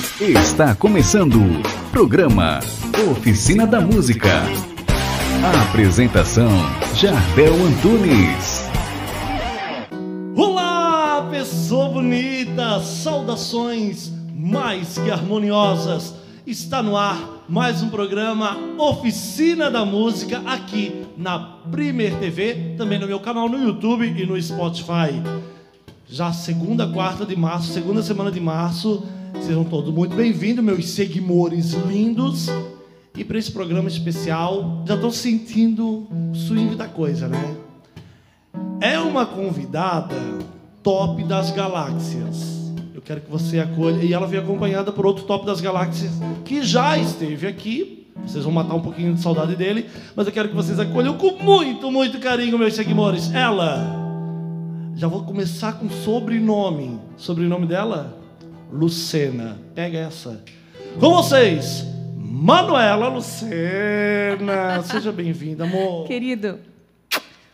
Está começando o programa Oficina da Música. A apresentação Jardel Antunes. Olá, pessoa bonita! Saudações mais que harmoniosas. Está no ar mais um programa Oficina da Música aqui na Primer TV, também no meu canal no YouTube e no Spotify. Já segunda, quarta de março, segunda semana de março, sejam todos muito bem-vindos, meus seguidores lindos. E para esse programa especial, já estou sentindo o swing da coisa, né? É uma convidada top das galáxias. Eu quero que você acolha. E ela vem acompanhada por outro top das galáxias que já esteve aqui. Vocês vão matar um pouquinho de saudade dele. Mas eu quero que vocês acolham com muito, muito carinho, meus seguidores. Ela. Já vou começar com sobrenome. Sobrenome dela? Lucena. Pega essa. Com vocês, Manuela Lucena. Seja bem-vinda, amor. Querido,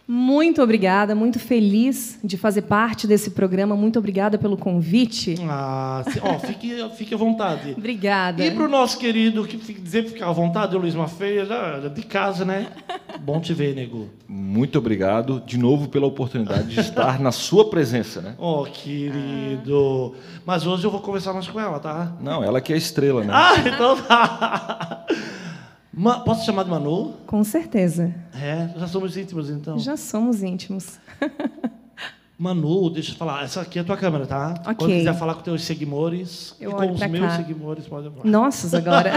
muito obrigada, muito feliz de fazer parte desse programa. Muito obrigada pelo convite. Ah, ó, fique, fique à vontade. Obrigada. E pro nosso querido, que dizer que fica à vontade, o Luiz Mafeia, de casa, né? Bom te ver, nego. Muito obrigado de novo pela oportunidade de estar na sua presença, né? Ó, querido. Mas hoje eu vou conversar mais com ela, tá? Não, ela que é a estrela, né? Ah, então tá. Ma- posso te chamar de Manu? Com certeza. É, já somos íntimos então. Já somos íntimos. Manu, deixa eu falar. Essa aqui é a tua câmera, tá? Ok. Quando quiser falar com teus seguidores Eu e com os meus cá. seguidores, pode falar. Nossas agora.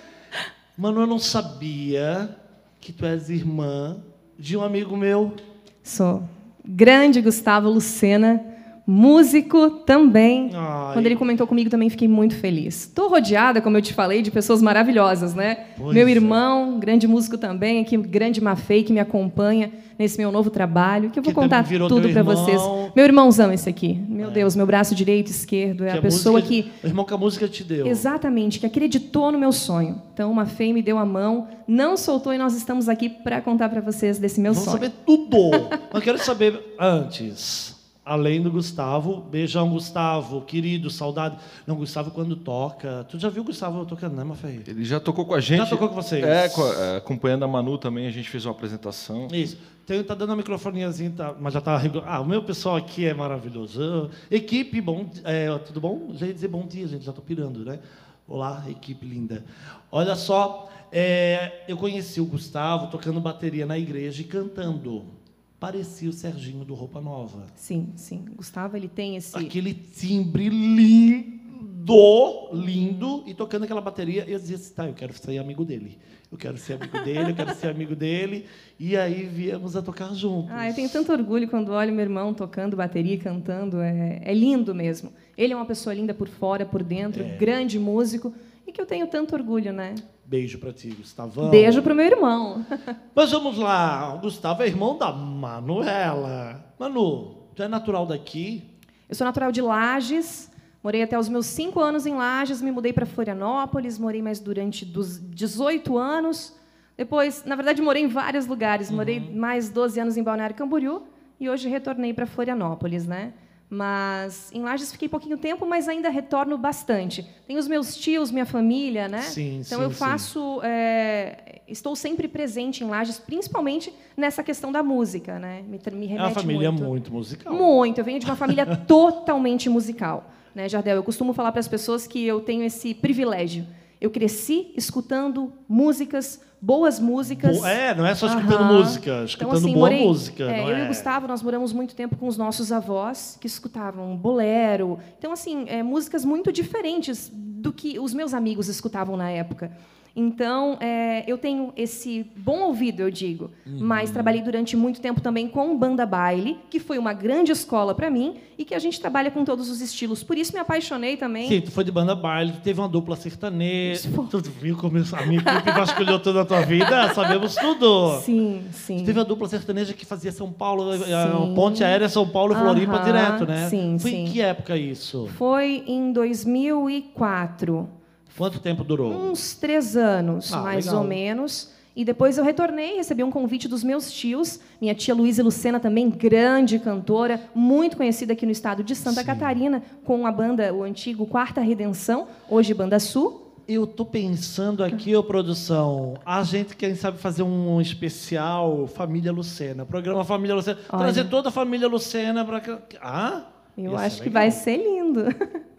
Manu, eu não sabia que tu és irmã de um amigo meu. Sou grande Gustavo Lucena, músico também. Ai. Quando ele comentou comigo também fiquei muito feliz. Estou rodeada, como eu te falei, de pessoas maravilhosas, né? Pois meu é. irmão, grande músico também, aqui, grande Mafei, que me acompanha nesse meu novo trabalho, que eu vou Que contar tudo para vocês. Meu irmão,zão esse aqui. Meu Deus, meu braço direito e esquerdo. É que a pessoa música- que O irmão que a música te deu. Exatamente, que acreditou no meu sonho. Então, uma Fei me deu a mão, não soltou e nós estamos aqui para contar para vocês desse meu Vamos sonho. saber tudo. Mas quero saber antes. Além do Gustavo, beijão, Gustavo, querido, saudade. Não, Gustavo, quando toca. Tu já viu o Gustavo tocando, né, Mafei? Ele já tocou com a gente. Já tocou com vocês? É, é, acompanhando a Manu também, a gente fez uma apresentação. Isso. Tem, tá dando a microfoniazinha, tá, mas já tá. Ah, o meu pessoal aqui é maravilhoso. Equipe, bom. É, tudo bom? Já ia dizer bom dia, gente, já tô pirando, né? Olá, equipe linda. Olha só, é, eu conheci o Gustavo tocando bateria na igreja e cantando. Parecia o Serginho do Roupa Nova. Sim, sim. Gustavo, ele tem esse... Aquele timbre lindo, lindo, e tocando aquela bateria. E eu dizia assim, tá, eu quero ser amigo dele. Eu quero ser amigo dele, eu quero ser amigo dele. E aí viemos a tocar juntos. Ah, eu tenho tanto orgulho quando olho meu irmão tocando bateria, cantando. É, é lindo mesmo. Ele é uma pessoa linda por fora, por dentro, É. grande músico. E que eu tenho tanto orgulho, né? Beijo pra ti, Gustavão. Beijo pro meu irmão. Mas vamos lá, o Gustavo é irmão da Manuela. Manu, tu é natural daqui? Eu sou natural de Lages, morei até os meus 5 anos em Lages, me mudei para Florianópolis, morei mais durante dos 18 anos. Depois, na verdade, morei em vários lugares. Morei mais 12 anos em Balneário Camboriú e hoje retornei para Florianópolis, né? Mas em Lages fiquei pouquinho tempo, mas ainda retorno bastante. Tenho os meus tios, minha família, né? Sim, então sim, eu faço, é, estou sempre presente em Lages, principalmente nessa questão da música, né? Me, me É remete uma família muito. muito, musical. Muito. Eu venho de uma família totalmente musical. Né, Jardel? Eu costumo falar para as pessoas que eu tenho esse privilégio. Eu cresci escutando músicas, boas músicas. É, não é só escutando Aham. música, escutando assim, boa morei- música. é, eu e é? o Gustavo, nós moramos muito tempo com os nossos avós, que escutavam bolero. Então, assim, é, músicas muito diferentes do que os meus amigos escutavam na época. Então, é, eu tenho esse bom ouvido, eu digo. Uhum. Mas trabalhei durante muito tempo também com banda baile, que foi uma grande escola para mim e que a gente trabalha com todos os estilos. Por isso me apaixonei também. Sim, tu foi de banda baile, teve uma dupla sertaneja. Tu viu como eu- a minha equipe vasculhou toda a tua vida? Sabemos tudo. Sim, sim. Tu teve a dupla sertaneja que fazia São Paulo, a Sim. ponte aérea São Paulo, Floripa Aham, direto, né? sim, Foi em sim. que época isso? Foi em 2004. Quanto tempo durou? Uns três anos, Ah, mais legal. ou menos. E depois eu retornei, recebi um convite dos meus tios, minha tia Luísa Lucena também, grande cantora, muito conhecida aqui no estado de Santa Sim. Catarina, com a banda, o antigo Quarta Redenção, hoje Banda Sul. Eu tô pensando aqui, ô produção, a gente quem sabe fazer um especial Família Lucena, programa Família Lucena, Olha. trazer toda a família Lucena para Ah, Eu ser acho que vai ser lindo.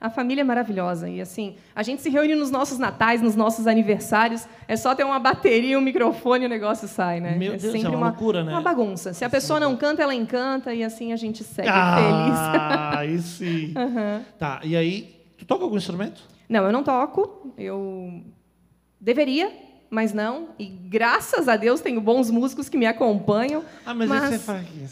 A família é maravilhosa. E assim, a gente se reúne nos nossos natais, nos nossos aniversários. É só ter uma bateria, um microfone e o negócio sai, né? Meu é Deus, é sempre uma loucura, né? Uma bagunça. Se a pessoa não canta, ela encanta e assim a gente segue feliz. Ah, aí sim. Tá, e aí, tu toca algum instrumento? Não, eu não toco. Eu deveria, mas não. E graças a Deus tenho bons músicos que me acompanham. Ah, mas, Mas- é fraquinho.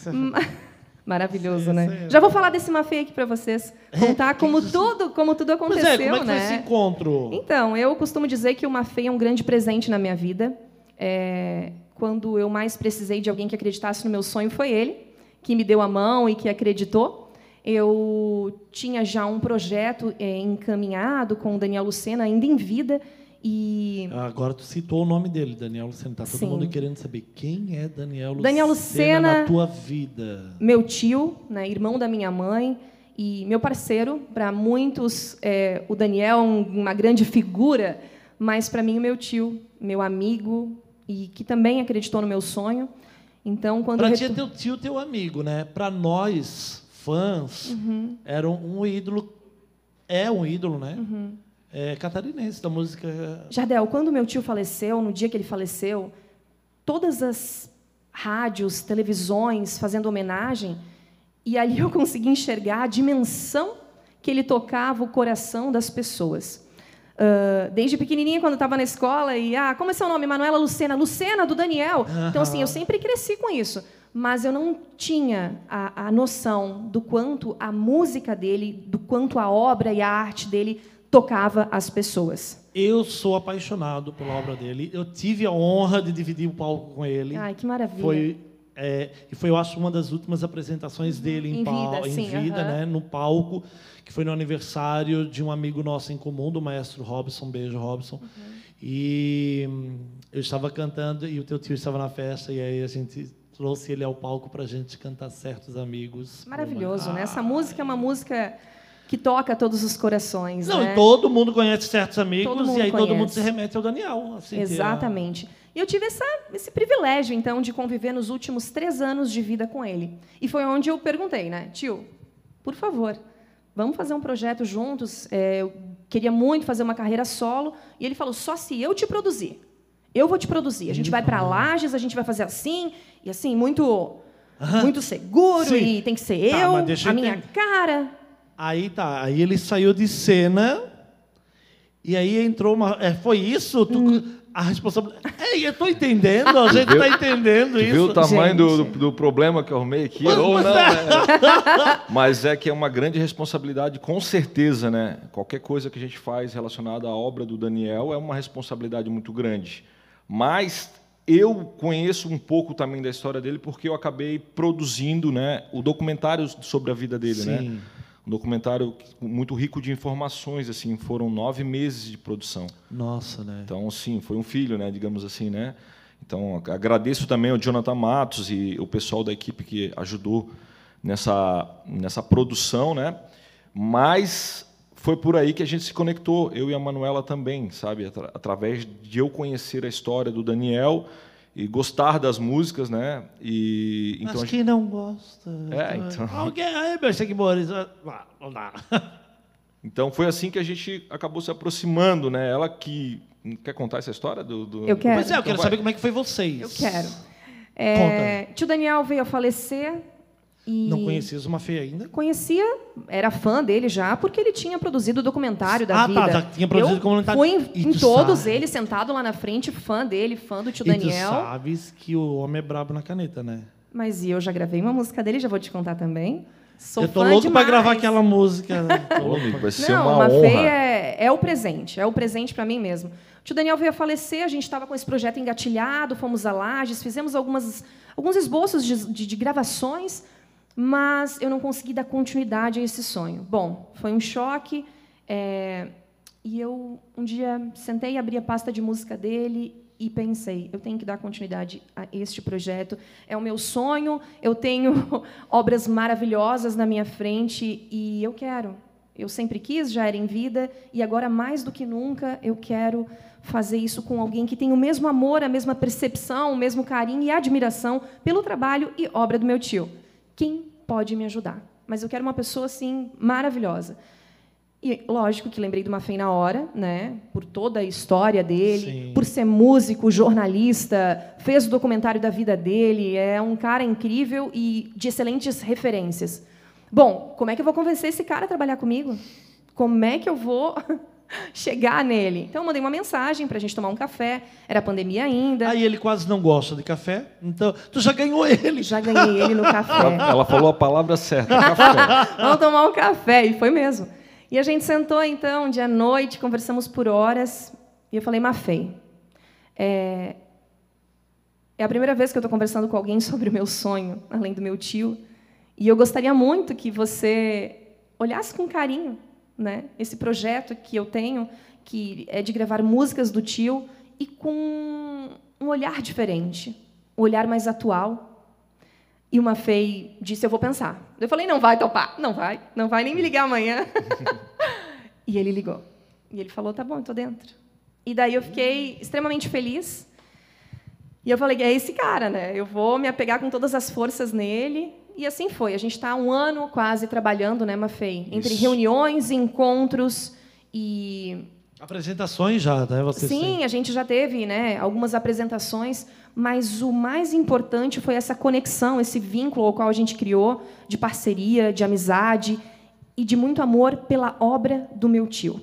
É. Maravilhoso, né? sim. Já vou falar desse Mafê aqui para vocês. Contar como tudo, como tudo aconteceu, é, como é que né? foi esse encontro? Então, eu costumo dizer que o Mafê é um grande presente na minha vida. É, quando eu mais precisei de alguém que acreditasse no meu sonho, foi ele, que me deu a mão e que acreditou. Eu tinha já um projeto é, encaminhado com o Daniel Lucena, ainda em vida, e Agora tu citou o nome dele, Daniel Lucena. Tá todo Sim. mundo querendo saber quem é Daniel Lucena, Daniel Lucena- na tua vida. meu tio, né, irmão da minha mãe, e meu parceiro. Para muitos, é, o Daniel é um- uma grande figura, mas para mim, o meu tio, meu amigo, e que também acreditou no meu sonho. Então, quando Pra eu ti é retor- teu tio, teu amigo, né? Pra nós, fãs, Uhum. era um ídolo, é um ídolo, né? Uhum. É, catarinense da música. Jardel, quando meu tio faleceu, no dia que ele faleceu, todas as rádios, televisões fazendo homenagem, e ali eu consegui enxergar a dimensão que ele tocava o coração das pessoas. Ah, desde pequenininha, quando estava na escola, e ah, como é seu nome? Manuela Lucena. Lucena, do Daniel. Então, assim, eu sempre cresci com isso. Mas eu não tinha a, a noção do quanto a música dele, do quanto a obra e a arte dele tocava as pessoas. Eu sou apaixonado pela obra dele. Eu tive a honra de dividir o palco com ele. Ai, que maravilha. Foi é, e foi, eu acho, uma das últimas apresentações dele em, Em vida, em sim, vida, aham. né, no palco, que foi no aniversário de um amigo nosso em comum, do maestro Robson, beijo Robson. Uhum. E hum, eu estava cantando e o teu tio estava na festa e aí a gente trouxe ele ao palco para a gente cantar certos amigos. Maravilhoso, né? Essa Ah, música é uma música que toca todos os corações, Não, né? e todo mundo conhece certos amigos e aí todo mundo conhece. se remete ao Daniel. assim, é- Exatamente. E eu tive essa, esse privilégio, então, de conviver nos últimos três anos de vida com ele. E foi onde eu perguntei, né? Tio, por favor, vamos fazer um projeto juntos. É, eu queria muito fazer uma carreira solo. E ele falou, só se eu te produzir. Eu vou te produzir. A gente vai para Lages, a gente vai fazer assim, e assim, muito... Muito seguro, Sim. e tem que ser Tá, eu, a minha entender. cara. Aí tá, aí ele saiu de cena e aí entrou uma. É, foi isso? Tu- Hum. A responsabilidade. É, eu tô entendendo, a gente tá entendendo Tu isso. viu o tamanho do, do, do problema que eu arrumei aqui? Ou não, né? Mas é que é uma grande responsabilidade, com certeza, né? Qualquer coisa que a gente faz relacionada à obra do Daniel é uma responsabilidade muito grande. Mas eu conheço um pouco também da história dele porque eu acabei produzindo, né, o documentário sobre a vida dele, né? Um documentário muito rico de informações, assim, foram nove meses de produção. Nossa, né? Então, sim, foi um filho, né, digamos assim, né? Então, agradeço também ao Jonathan Matos e o pessoal da equipe que ajudou nessa nessa produção, né? Mas foi por aí que a gente se conectou, eu e a Manuela também, sabe, Atra- através de eu conhecer a história do Daniel e gostar das músicas, né? E então Mas a gente- quem não gosta? É, então. Alguém aí, meus seguidores. ah, Não dá. então foi assim que a gente acabou se aproximando, né? Ela que quer contar essa história do, do... Eu quero. Pois é, eu Então quero vai. saber como é que foi vocês. Eu quero. É, tio Daniel veio a falecer e... Não conhecias uma feia ainda? Conhecia, era fã dele já, porque ele tinha produzido o documentário da Ah, vida. tá, já tinha produzido Eu o documentário. Fui em, E em todos sabe- eles, sentado lá na frente, fã dele, fã do tio E tu Daniel. sabes que o homem é brabo na caneta, né? Mas e eu já gravei uma música dele, já vou te contar também. Sou eu tô fã louco demais. pra gravar aquela música. Louco vai ser Não, uma, uma honra. feia é, é o presente, é o presente para mim mesmo. O tio Daniel veio a falecer, a gente estava com esse projeto engatilhado, fomos a Lages, fizemos algumas, alguns esboços de, de- de gravações, mas eu não consegui dar continuidade a esse sonho. Bom, foi um choque, é, e eu um dia sentei, abri a pasta de música dele e pensei, eu tenho que dar continuidade a este projeto. É o meu sonho, eu tenho obras maravilhosas na minha frente e eu quero. Eu sempre quis, já era em vida, e agora mais do que nunca eu quero fazer isso com alguém que tem o mesmo amor, a mesma percepção, o mesmo carinho e admiração pelo trabalho e obra do meu tio. Quem pode me ajudar? Mas eu quero uma pessoa assim maravilhosa. E lógico que lembrei do Mafei na hora, né? Por toda a história dele, Sim. por ser músico, jornalista, fez o documentário da vida dele, é um cara incrível e de excelentes referências. Bom, como é que eu vou convencer esse cara a trabalhar comigo? Como é que eu vou chegar nele? Então eu mandei uma mensagem para a gente tomar um café. Era pandemia ainda. Aí ele quase não gosta de café, então tu já ganhou ele. Já ganhei ele no café. Ela, ela falou a palavra certa, café. Vamos tomar um café. E foi mesmo. E a gente sentou, então, dia à noite, conversamos por horas. E eu falei, Mafei, é, é a primeira vez que eu estou conversando com alguém sobre o meu sonho, além do meu tio. E eu gostaria muito que você olhasse com carinho né, esse projeto que eu tenho, que é de gravar músicas do tio, e com um olhar diferente, um olhar mais atual, e uma Fei disse: Eu vou pensar. Eu falei: Não vai topar. Não vai. Não vai nem me ligar amanhã. e ele ligou. E ele falou: Tá bom, estou dentro. E daí eu fiquei extremamente feliz. E eu falei: É esse cara, né? Eu vou me apegar com todas as forças nele. E assim foi. A gente está um ano quase trabalhando, né, Mafei? Entre Isso. reuniões, encontros e Apresentações já, né? Você Sim, a gente já teve né, algumas apresentações, mas o mais importante foi essa conexão, esse vínculo ao qual a gente criou de parceria, de amizade e de muito amor pela obra do meu tio.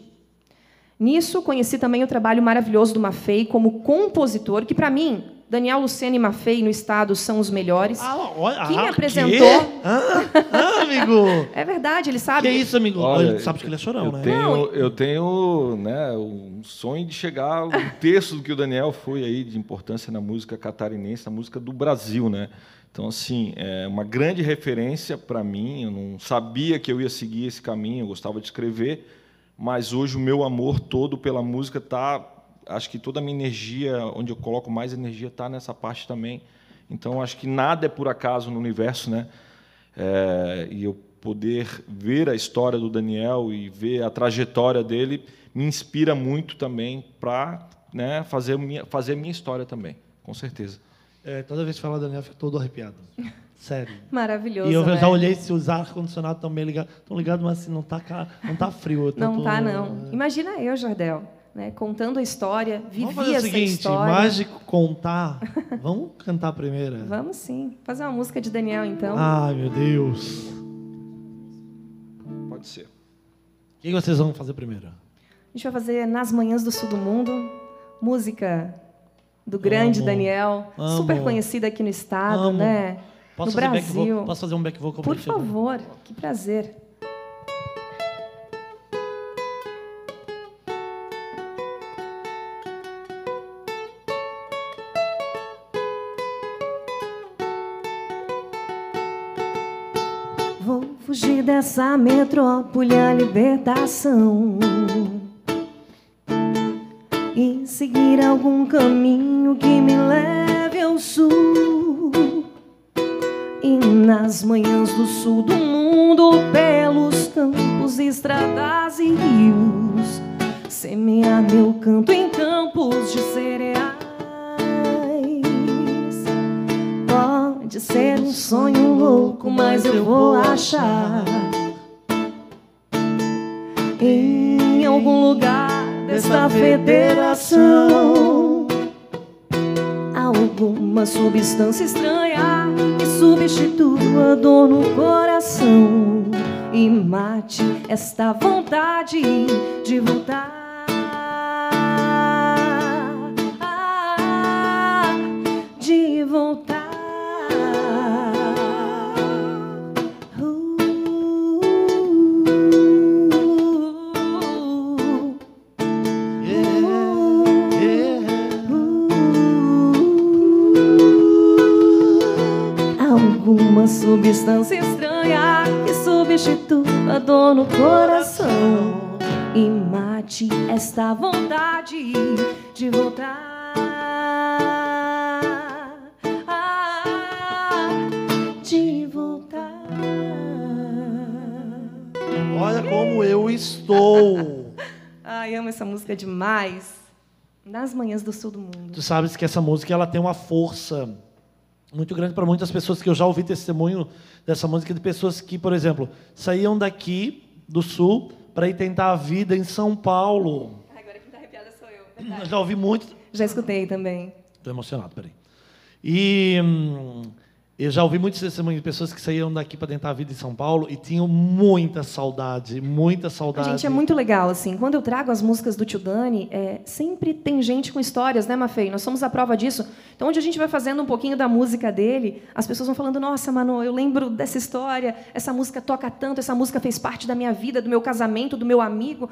Nisso, conheci também o trabalho maravilhoso do Mafei como compositor, que, para mim, Daniel Lucena e Mafei no Estado são os melhores. Ah, olha, Quem ah, me apresentou- Ah, ah, amigo. É verdade, ele que sabe. isso, amigo? Olha, Olha, sabe que ele é chorão, eu né? Tenho, Não, eu tenho né, um sonho de chegar um terço do que o Daniel foi aí de importância na música catarinense, na música do Brasil, né? Então, assim, é uma grande referência para mim. Eu não sabia que eu ia seguir esse caminho, eu gostava de escrever, mas hoje o meu amor todo pela música tá, acho que toda a minha energia, onde eu coloco mais energia, está nessa parte também. Então, acho que nada é por acaso no universo, né? É, e eu poder ver a história do Daniel e ver a trajetória dele me inspira muito também para né, fazer minha fazer minha história também, com certeza. É, toda vez que fala Daniel, eu fico todo arrepiado. Sério. Maravilhoso. E eu né? já olhei se os ar-condicionado estão bem ligados. Estão ligados, mas assim, não tá, ca- não tá frio. eu tô- Não tô- tá, não. Imagina eu, Jardel, né, contando a história, vivi Vamos fazer o essa seguinte, história. mágico contar. Vamos cantar primeiro? Vamos sim. Fazer uma música de Daniel, então. Ai, meu Deus. Pode ser. O que vocês vão fazer primeiro? A gente vai fazer Nas Manhãs do Sul do Mundo, música do grande Amo, Daniel, amo. super conhecida aqui no estado, Amo. né? Posso no fazer back Brasil. vocal? Posso fazer um back vocal Por favor, que prazer. Fugir dessa metrópole a libertação e seguir algum caminho que me leve ao sul. E nas manhãs do sul do mundo, pelos campos, estradas e rios, semear meu canto em campos de cereais. Pode ser um sonho louco, mas eu vou achar em algum lugar desta federação alguma substância estranha que substitua dor no coração e mate esta vontade de voltar. Substância estranha que substitua a dor no coração e mate esta vontade de voltar. de voltar. Olha como eu estou. Ai, amo essa música demais. Nas manhãs do sul do mundo. Tu sabes que essa música ela tem uma força muito grande para muitas pessoas que eu já ouvi testemunho dessa música de pessoas que, por exemplo, saíam daqui do sul para ir tentar a vida em São Paulo. Agora quem tá arrepiada sou eu. Eu já ouvi muito. Já escutei também. Estou emocionado, peraí. E hum, eu já ouvi muitos testemunhos de pessoas que saíam daqui para tentar a vida em São Paulo e tinham muita saudade, muita saudade. Gente, é muito legal, assim. Quando eu trago as músicas do Tio Dani, é, sempre tem gente com histórias, né, Mafei? Nós somos a prova disso. Então, onde a gente vai fazendo um pouquinho da música dele, as pessoas vão falando, nossa, Mano, eu lembro dessa história, essa música toca tanto, essa música fez parte da minha vida, do meu casamento, do meu amigo.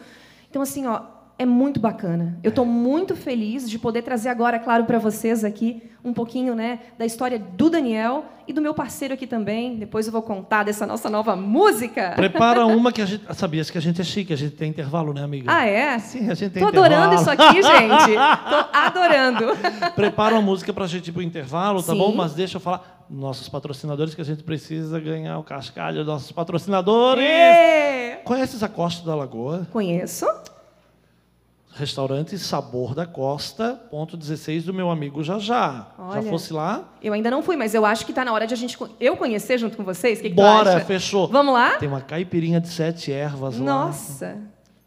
Então, assim, ó, é muito bacana. Eu estou muito feliz de poder trazer agora, claro, para vocês aqui um pouquinho, né, da história do Daniel e do meu parceiro aqui também. Depois eu vou contar dessa nossa nova música. Prepara uma que a gente. Sabias que a gente é chique, a gente tem intervalo, né, amiga? Ah, é? Sim, a gente tem Tô intervalo. adorando isso aqui, gente. Tô adorando. Prepara uma música pra gente ir pro intervalo, tá Sim. bom? Mas deixa eu falar. Nossos patrocinadores, que a gente precisa ganhar o cascalho dos nossos patrocinadores. Ê! Conheces a Costa da Lagoa? Conheço. Restaurante Sabor da Costa, ponto 16 do meu amigo Jajá. Já Olha. fosse lá? Eu ainda não fui, mas eu acho que está na hora de a gente eu conhecer junto com vocês. O que, que Bora, acha? fechou. Vamos lá? Tem uma caipirinha de sete ervas lá. Nossa.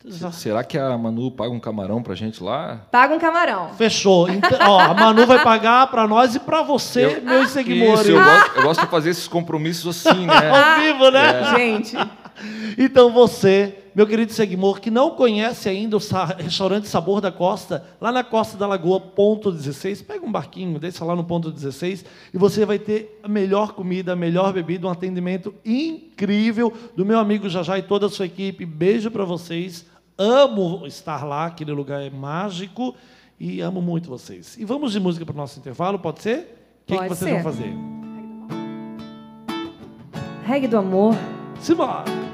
Já Será que a Manu paga um camarão pra gente lá? Paga um camarão. Fechou. Então, ó, a Manu vai pagar pra nós e pra você, Eu- meus seguidores. Isso, eu, gosto, eu gosto de fazer esses compromissos assim, né? Ao vivo, né? Ah, Gente, Então você, meu querido Seguimor, que não conhece ainda o restaurante Sabor da Costa, lá na Costa da Lagoa, ponto 16, pega um barquinho, desça lá no ponto 16 e você vai ter a melhor comida, a melhor bebida, um atendimento incrível do meu amigo Jajá e toda a sua equipe. Beijo para vocês. Amo estar lá, aquele lugar é mágico e amo muito vocês. E vamos de música para o nosso intervalo, pode ser? O que, que vocês ser. vão fazer? reggae do amor. Simbora!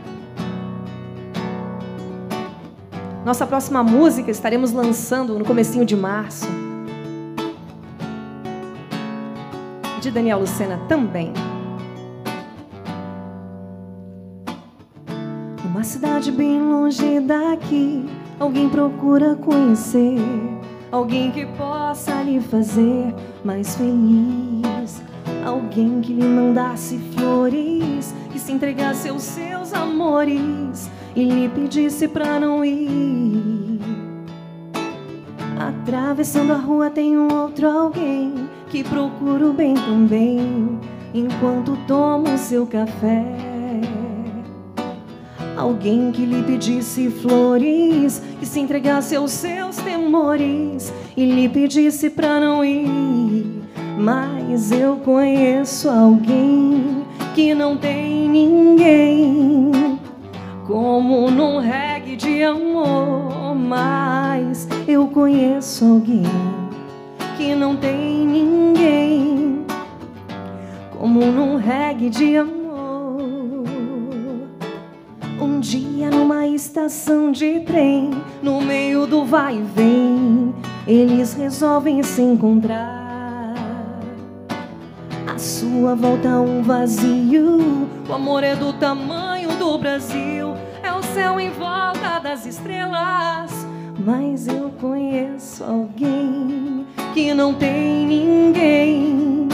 Nossa próxima música estaremos lançando no comecinho de março. De Daniel Lucena também. Numa cidade bem longe daqui, alguém procura conhecer alguém que possa lhe fazer mais feliz. Alguém que lhe mandasse flores, que se entregasse aos seus amores e lhe pedisse pra não ir. Atravessando a rua tem um outro alguém que procura o bem também, enquanto toma o seu café. Alguém que lhe pedisse flores, que se entregasse aos seus temores e lhe pedisse pra não ir. Mas eu conheço alguém que não tem ninguém, como num reggae de amor. Mas eu conheço alguém que não tem ninguém, como num reggae de amor. Um dia numa estação de trem, no meio do vai e vem, eles resolvem se encontrar. À sua volta um vazio, o amor é do tamanho do Brasil, é o céu em volta das estrelas. Mas eu conheço alguém que não tem ninguém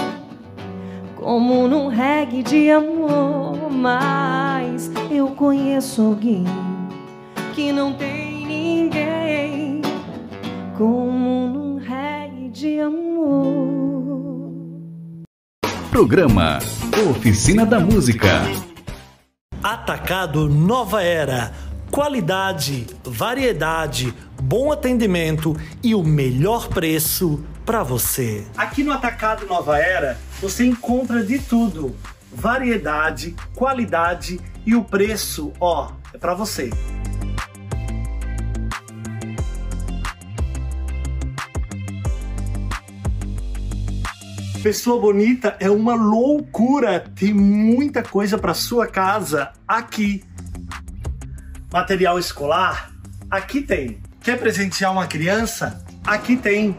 como num reggae de amor. Mas eu conheço alguém que não tem ninguém, como num reggae de amor. Programa Oficina da Música. Atacado Nova Era. Qualidade, variedade, bom atendimento e o melhor preço para você. Aqui no Atacado Nova Era você encontra de tudo: variedade, qualidade e o preço, ó, é para você. Pessoa bonita é uma loucura. Tem muita coisa para sua casa aqui. Material escolar? Aqui tem. Quer presentear uma criança? Aqui tem.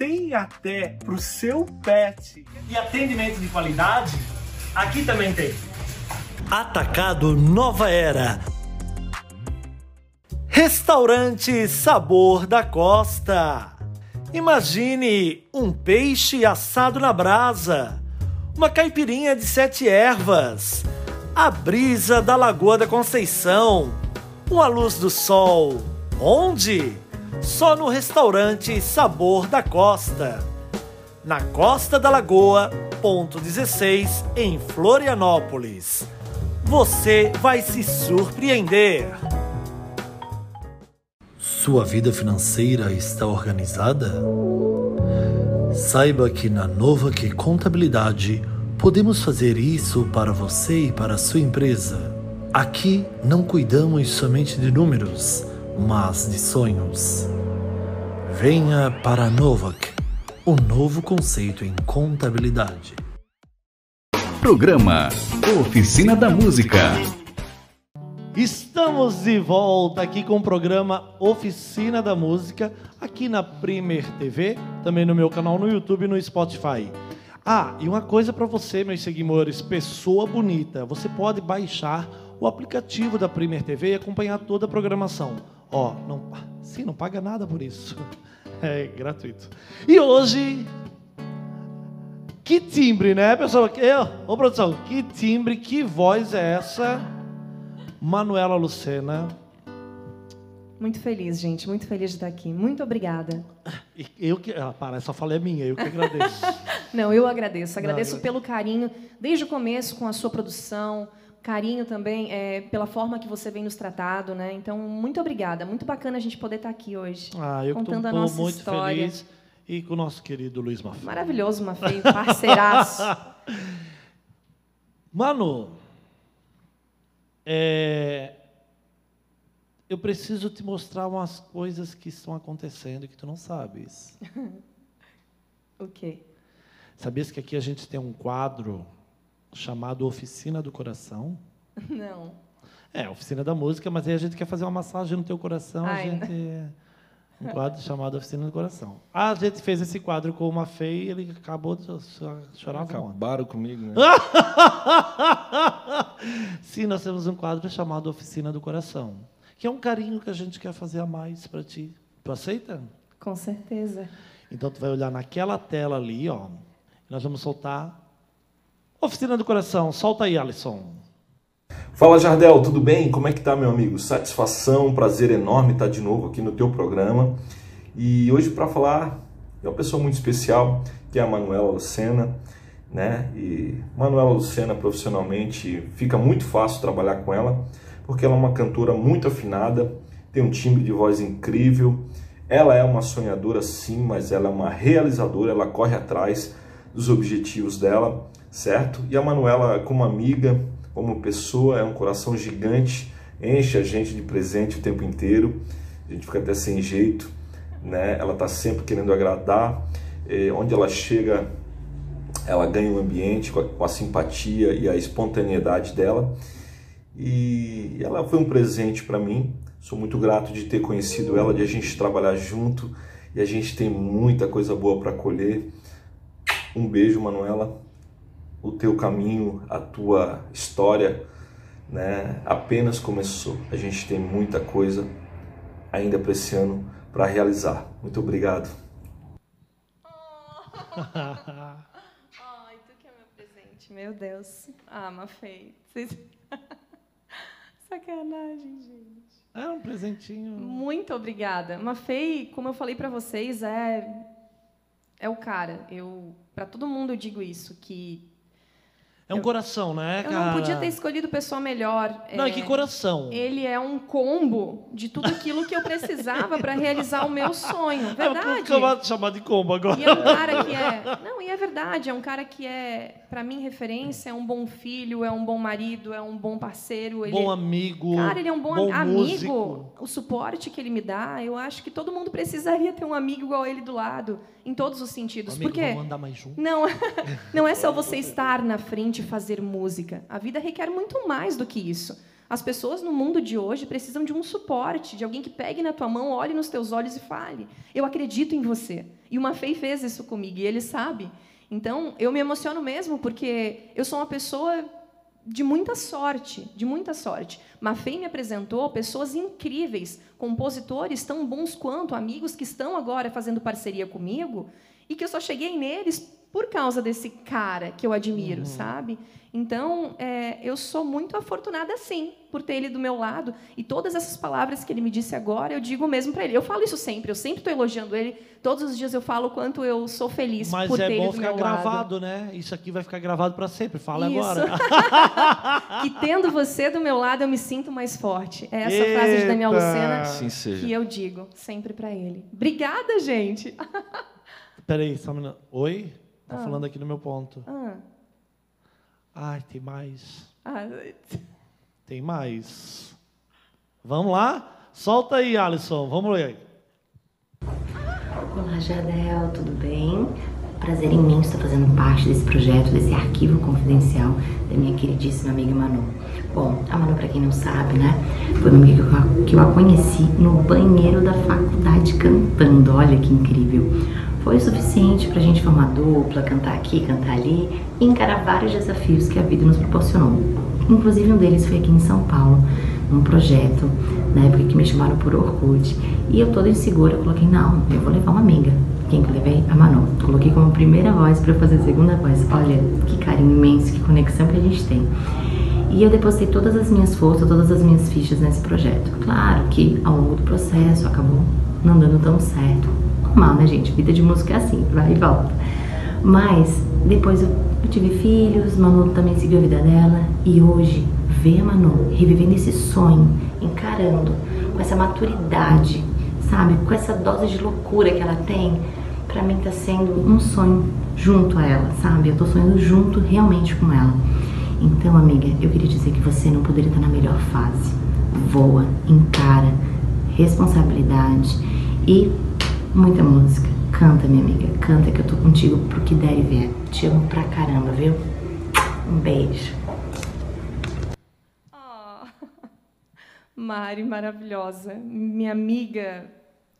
e até pro seu pet. E atendimento de qualidade? Aqui também tem. Atacado Nova Era. Restaurante Sabor da Costa. Imagine um peixe assado na brasa, uma caipirinha de sete ervas, a brisa da Lagoa da Conceição, uma luz do sol. Onde? Só no restaurante Sabor da Costa. Na Costa da Lagoa, ponto 16, em Florianópolis. Você vai se surpreender. Sua vida financeira está organizada? Saiba que na Nova Que Contabilidade podemos fazer isso para você e para a sua empresa. Aqui não cuidamos somente de números, mas de sonhos. Venha para a Novak, um novo conceito em contabilidade. Programa Oficina da Música. Estamos de volta aqui com o programa Oficina da Música, aqui na Primer TV, também no meu canal no YouTube e no Spotify. Ah, e uma coisa para você, meus seguidores, pessoa bonita, você pode baixar o aplicativo da Primer TV e acompanhar toda a programação. Ó, não, sim, não paga nada por isso. É gratuito. E hoje que timbre, né, pessoal? Eu, ô produção, que timbre, que voz é essa? Manuela Lucena. Muito feliz, gente. Muito feliz de estar aqui. Muito obrigada. Eu que. Ah, para, essa fala é minha, eu que agradeço. Não, eu agradeço. Agradeço eu- pelo carinho, desde o começo com a sua produção, carinho também é, pela forma que você vem nos tratado, né? Então, muito obrigada. Muito bacana a gente poder estar aqui hoje. Ah, eu contando a estou nossa muito história. feliz. E com o nosso querido Luiz Mafia. Maravilhoso, Mafei, parceiraço. Mano, é, eu preciso te mostrar umas coisas que estão acontecendo e que tu não sabes. o quê? Sabias que aqui a gente tem um quadro chamado Oficina do Coração? Não. É, Oficina da Música, mas aí a gente quer fazer uma massagem no teu coração, a Ai, gente... Um quadro chamado Oficina do Coração. A gente fez esse quadro com o Mafei e ele acabou de cho- chorar. Acabaram comigo, né? Sim, nós temos um quadro chamado Oficina do Coração, que é um carinho que a gente quer fazer a mais para ti. Tu aceita? Com certeza. Então tu vai olhar naquela tela ali, ó. Nós vamos soltar Oficina do Coração. Solta aí, Alisson. Fala Jardel, tudo bem? Como é que tá, meu amigo? Satisfação, prazer enorme estar de novo aqui no teu programa. E hoje para falar de uma pessoa muito especial, que é a Manuela Lucena, né? E Manuela Lucena profissionalmente fica muito fácil trabalhar com ela, porque ela é uma cantora muito afinada, tem um timbre de voz incrível. Ela é uma sonhadora sim, mas ela é uma realizadora, ela corre atrás dos objetivos dela, certo? E a Manuela, como amiga, como pessoa, é um coração gigante, enche a gente de presente o tempo inteiro, a gente fica até sem jeito, né? Ela está sempre querendo agradar, eh, onde ela chega, ela ganha o ambiente com a, com a simpatia e a espontaneidade dela. E ela foi um presente para mim. Sou muito grato de ter conhecido ela, de a gente trabalhar junto e a gente tem muita coisa boa para colher. Um beijo, Manuela. O teu caminho, a tua história, né, apenas começou. A gente tem muita coisa ainda para esse ano para realizar. Muito obrigado. Ai, tu que é meu presente, meu Deus. Ah, Mafei. Vocês... Sacanagem, gente. É um presentinho. Muito obrigada. Mafei, como eu falei para vocês, é é o cara. Eu para todo mundo eu digo isso que É um coração, né, eu cara? não podia ter escolhido pessoa melhor. Não, É, que coração. Ele é um combo de tudo aquilo que eu precisava para realizar o meu sonho. É, Verdade. chamar, chamar de combo agora. E é um cara que é. Não, e é verdade, é um cara que é, para mim, referência, é um bom filho, é um bom marido, é um bom parceiro. Ele, Bom amigo. Cara, ele é um bom, amigo. músico. O suporte que ele me dá, eu acho que todo mundo precisaria ter um amigo igual ele do lado, em todos os sentidos. Amigo, Porque andar mais junto. não, não é só você estar na frente e fazer música. A vida requer muito mais do que isso. As pessoas no mundo de hoje precisam de um suporte, de alguém que pegue na tua mão, olhe nos teus olhos e fale: Eu acredito em você. E o Mafei fez isso comigo, e ele sabe. Então, eu me emociono mesmo, porque eu sou uma pessoa de muita sorte, de muita sorte. Mafei me apresentou pessoas incríveis, compositores tão bons quanto, amigos que estão agora fazendo parceria comigo, e que eu só cheguei neles por causa desse cara que eu admiro, uhum. sabe? Então, é, eu sou muito afortunada, sim, por ter ele do meu lado. E todas essas palavras que ele me disse agora, eu digo mesmo para ele. Eu falo isso sempre, eu sempre estou elogiando ele. Todos os dias eu falo o quanto eu sou feliz Mas por é ter ele do meu lado. Mas é bom ficar gravado, né? Isso aqui vai ficar gravado para sempre. Fala isso. agora. que tendo você do meu lado, eu me sinto mais forte. É essa Eita. frase de Daniel Lucena Sim, que eu digo sempre para ele. Obrigada, gente. Peraí, só um minuto. Oi? Tá ah. falando aqui no meu ponto. Ah. Ai, tem mais. Ah. Tem mais. Vamos lá? Solta aí, Alisson. Vamos ler. Olá, Jadel, tudo bem? Prazer imenso estar fazendo parte desse projeto, desse arquivo confidencial da minha queridíssima amiga Manu. Bom, a Manu, para quem não sabe, né, foi uma amiga que eu a conheci no banheiro da faculdade cantando. Olha que incrível foi suficiente para a gente formar dupla, cantar aqui, cantar ali e encarar vários desafios que a vida nos proporcionou. Inclusive um deles foi aqui em São Paulo, num projeto, na época que me chamaram por Orkut. E eu toda insegura, coloquei, não, eu vou levar uma amiga. Quem que eu levei? A Manu. Coloquei como primeira voz para fazer a segunda voz. Olha, que carinho imenso, que conexão que a gente tem. E eu depositei todas as minhas forças, todas as minhas fichas nesse projeto. Claro que ao longo do processo acabou não dando tão certo normal, né, gente? Vida de música é assim, vai e volta. Mas depois eu, tive filhos, Manu também seguiu a vida dela e hoje ver a Manu revivendo esse sonho, encarando com essa maturidade, sabe, com essa dose de loucura que ela tem, para mim tá sendo um sonho junto a ela, sabe? Eu tô sonhando junto realmente com ela. Então, amiga, eu queria dizer que você não poderia estar na melhor fase. Voa, encara, responsabilidade e muita música. Canta, minha amiga, canta que eu tô contigo pro que der e vier. Te amo pra caramba, viu? Um beijo. Oh. Mari, maravilhosa. Minha amiga.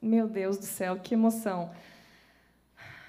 Meu Deus do céu, que emoção.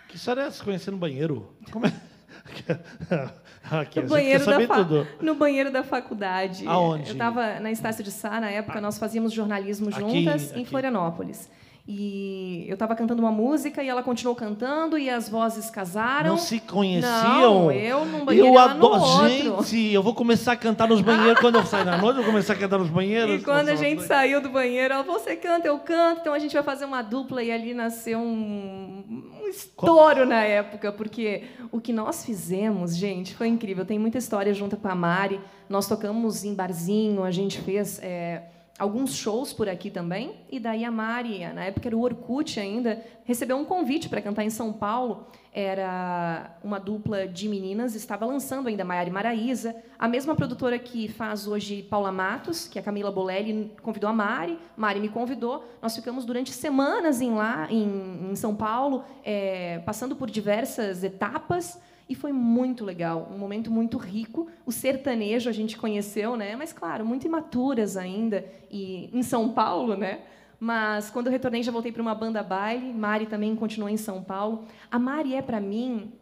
Que história é essa? Conhecer no banheiro? Como é? Aqui, no, banheiro da fa... no banheiro da faculdade. Aonde? Eu estava na Estácio de Sá, na época, nós fazíamos jornalismo juntas aqui, em Florianópolis. E eu estava cantando uma música e ela continuou cantando e as vozes casaram. Não se conheciam? Não, eu num banheiro eu adoro, Gente, eu vou começar a cantar nos banheiros quando eu sair na noite, eu vou começar a cantar nos banheiros. E quando a gente saiu do banheiro, ela você canta, eu canto, então a gente vai fazer uma dupla e ali nasceu um, um estouro na época, porque o que nós fizemos, gente, foi incrível. Tem muita história junto com a Mari. Nós tocamos em barzinho, a gente fez... É, alguns shows por aqui também. E daí a Mari, na época era o Orkut ainda, recebeu um convite para cantar em São Paulo. Era uma dupla de meninas, estava lançando ainda Maiara e Maraísa. A mesma produtora que faz hoje Paula Matos, que é a Camila Bolelli, convidou a Mari. Mari me convidou. Nós ficamos durante semanas em lá, em, em São Paulo, é, passando por diversas etapas. E foi muito legal, um momento muito rico. O sertanejo a gente conheceu, né? Mas claro, muito imaturas ainda e em São Paulo, né? Mas quando eu retornei já voltei para uma banda baile. Mari também continuou em São Paulo. A Mari é para mim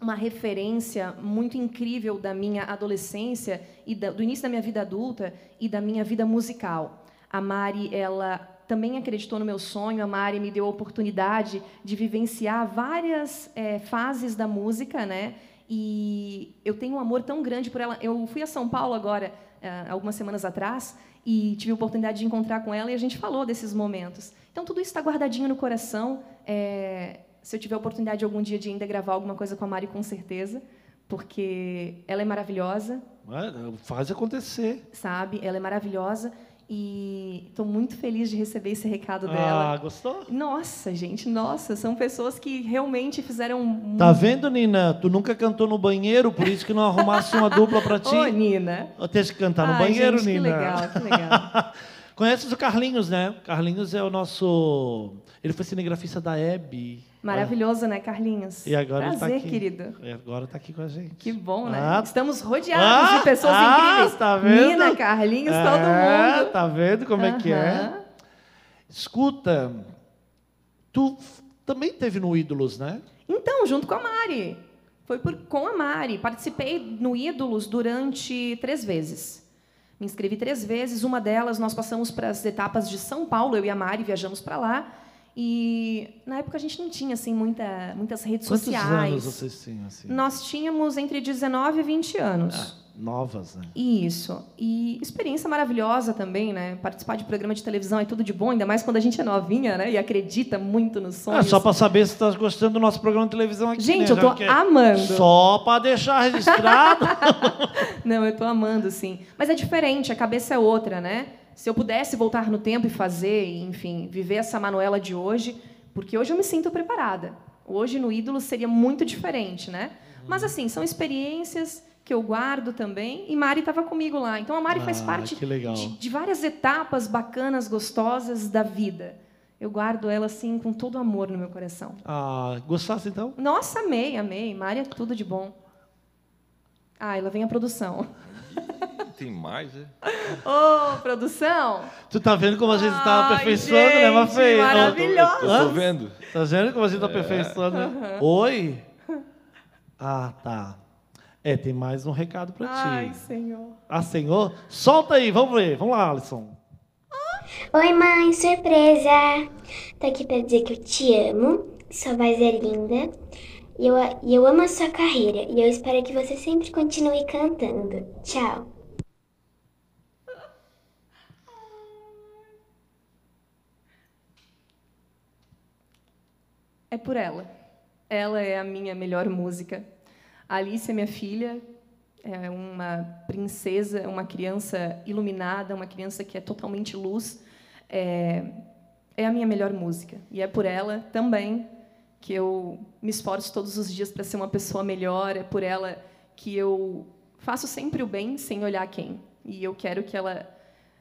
uma referência muito incrível da minha adolescência e do início da minha vida adulta e da minha vida musical. A Mari, ela também acreditou no meu sonho. A Mari me deu a oportunidade de vivenciar várias é, fases da música, né? E eu tenho um amor tão grande por ela. Eu fui a São Paulo agora, é, algumas semanas atrás, e tive a oportunidade de encontrar com ela e a gente falou desses momentos. Então tudo isso está guardadinho no coração. É, se eu tiver a oportunidade algum dia de ainda gravar alguma coisa com a Mari, com certeza, porque ela é maravilhosa. Faz acontecer. Sabe? Ela é maravilhosa. E estou muito feliz de receber esse recado dela. Ah, gostou? Nossa, gente, nossa, são pessoas que realmente fizeram. Tá vendo, Nina? Tu nunca cantou no banheiro, por isso que não arrumasse uma dupla para ti. Ô, Nina. Tem que cantar no banheiro, gente, Nina. Que legal, que legal. Conheces o Carlinhos, né? Carlinhos é o nosso. Ele foi cinegrafista da Hebe. Maravilhoso, né, Carlinhos? E agora ele tá Prazer, aqui. querido. E agora tá aqui com a gente. Que bom, né? Ah, Estamos rodeados Ah, de pessoas ah, incríveis. tá vendo? Nina, Carlinhos, É, todo mundo. Tá vendo como é que é? Escuta, tu também teve no Ídolos, né? Então, junto com a Mari. Foi por, com a Mari. Participei no Ídolos durante três vezes. Me inscrevi três vezes. Uma delas, nós passamos para as etapas de São Paulo. Eu e a Mari viajamos para lá. E na época a gente não tinha assim muita, muitas redes Quantos sociais. anos vocês tinham, assim? Nós tínhamos entre 19 e 20 anos. Novas, né? Isso. E experiência maravilhosa também, né? Participar de programa de televisão é tudo de bom, ainda mais quando a gente é novinha, né? E acredita muito nos É sonhos. só para saber se tá gostando do nosso programa de televisão aqui. Gente, né? eu tô que- amando. Só para deixar registrado. Não, eu tô amando, sim. Mas é diferente, a cabeça é outra, né? Se eu pudesse voltar no tempo e fazer, enfim, viver essa Manuela de hoje, porque hoje eu me sinto preparada. Hoje no ídolo seria muito diferente, né? Mas assim, são experiências que eu guardo também, e Mari estava comigo lá. Então a Mari faz Ah, parte que legal. de, de várias etapas bacanas, gostosas da vida. Eu guardo ela assim com todo amor no meu coração. ah, gostasse então? Nossa, amei, amei. Mari é tudo de bom. Ah, ela vem a produção. Tem mais, é? Ô, produção! Tu tá vendo como a gente tá Ai, aperfeiçoando, né, gente, Mafei? maravilhoso. Eu tô vendo. Tá vendo como a gente tá aperfeiçoando? né? Oi? Ah, tá. É, tem mais um recado pra Ai, ti. senhor. Ah, senhor? Solta aí, vamos ver. Vamos lá, Alisson. Oi, mãe, surpresa! Tô aqui pra dizer que eu te amo, sua voz é linda e eu, e eu amo a sua carreira e eu espero que você sempre continue cantando. Tchau! É por ela. Ela é a minha melhor música. A Alice é minha filha, é uma princesa, uma criança iluminada, uma criança que é totalmente luz. É, é a minha melhor música. E é por ela também que eu me esforço todos os dias para ser uma pessoa melhor. É por ela que eu faço sempre o bem sem olhar quem. E eu quero que ela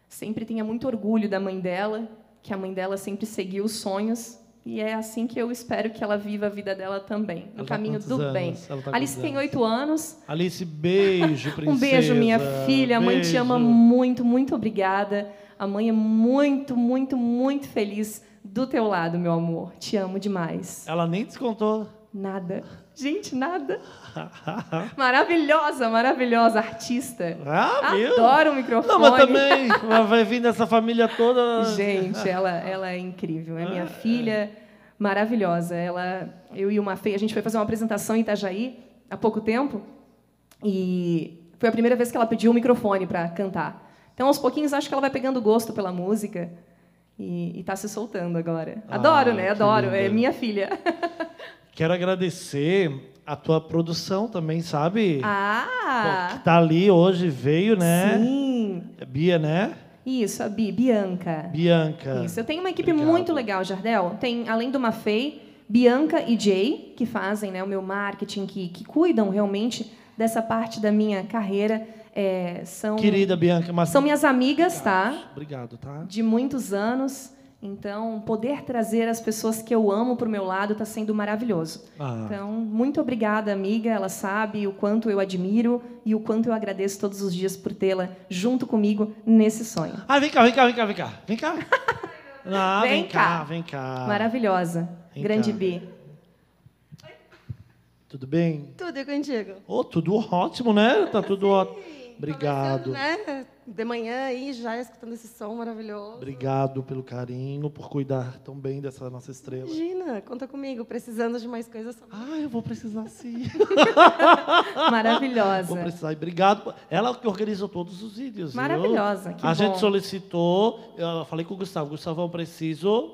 sempre tenha muito orgulho da mãe dela, que a mãe dela sempre seguiu os sonhos. E é assim que eu espero que ela viva a vida dela também, no Ela tá caminho do anos? bem. Tá Alice tem oito anos. Alice, beijo, princesa. Um beijo, minha filha. A mãe te ama muito, muito obrigada. A mãe é muito, muito, muito feliz do teu lado, meu amor. Te amo demais. Ela nem descontou. Nada. Gente, nada. Maravilhosa, maravilhosa. Artista. Ah? Adoro o microfone. Não, mas também vai- vai vir dessa família toda. Gente, ela, ela é incrível. É minha filha maravilhosa. Ela, eu e uma Fei, a gente foi fazer uma apresentação em Itajaí há pouco tempo e foi a primeira vez que ela pediu o microfone para cantar. Então, aos pouquinhos, acho que ela vai pegando gosto pela música e está se soltando agora. Adoro, Ah, né? Adoro. É minha filha. Quero agradecer a tua produção também, sabe? Ah! Que tá ali hoje, veio, né? Sim. É Bia, né? Isso, a Bi, Bianca. Bianca. Isso. Eu tenho uma equipe Obrigado. muito legal, Jardel. Tem, além do Mafei, Bianca e Jay, que fazem né, o meu marketing, que, que cuidam realmente dessa parte da minha carreira. É, são, Querida Bianca, mas... são minhas amigas, tá? Obrigado, tá? De muitos anos. Então, poder trazer as pessoas que eu amo para o meu lado está sendo maravilhoso. Ah. Então, muito obrigada, amiga. Ela sabe o quanto eu admiro e o quanto eu agradeço todos os dias por tê-la junto comigo nesse sonho. Ah, vem cá, vem cá, vem cá, vem cá. Vem cá. Ah, Vem vem, cá. cá. vem cá. Maravilhosa. Vem Grande cá. B. Tudo bem? Tudo e contigo. Ô, tudo ótimo, né? Tá tudo ótimo. Obrigado. Começando, né? De manhã aí, já escutando esse som maravilhoso. Obrigado pelo carinho, por cuidar tão bem dessa nossa estrela. Imagina, conta comigo. Precisando de mais coisas. Ah, eu vou precisar sim. Maravilhosa. Vou precisar. Obrigado. Ela que organizou todos os vídeos. Maravilhosa, A bom. gente solicitou, eu falei com o Gustavo, Gustavão, preciso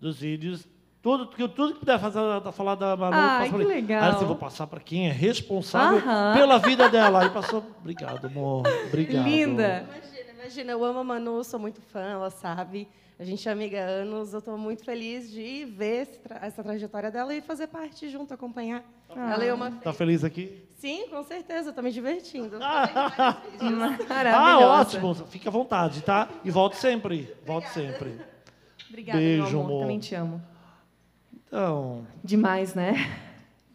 dos vídeos. Tudo que, tudo que puder fazer, da- falar da Manu, Ai, passa que legal. Aí assim, vou passar para quem é responsável Aham. pela vida dela. Aí passou. Obrigado, amor. Obrigado. Linda. Imagina, Imagina, eu amo a Manu, sou muito fã, ela sabe. A gente é amiga há anos. Eu estou muito feliz de ver esse tra- essa trajetória dela e fazer parte junto, acompanhar. Ah. ela e uma Tá feliz aqui? Sim, com certeza, estou me divertindo. Ah, ótimo. Fique à vontade, tá? E volte sempre. Volte sempre. Obrigada, Beijo, meu amor. amor. Também te amo. Então, Demais, né?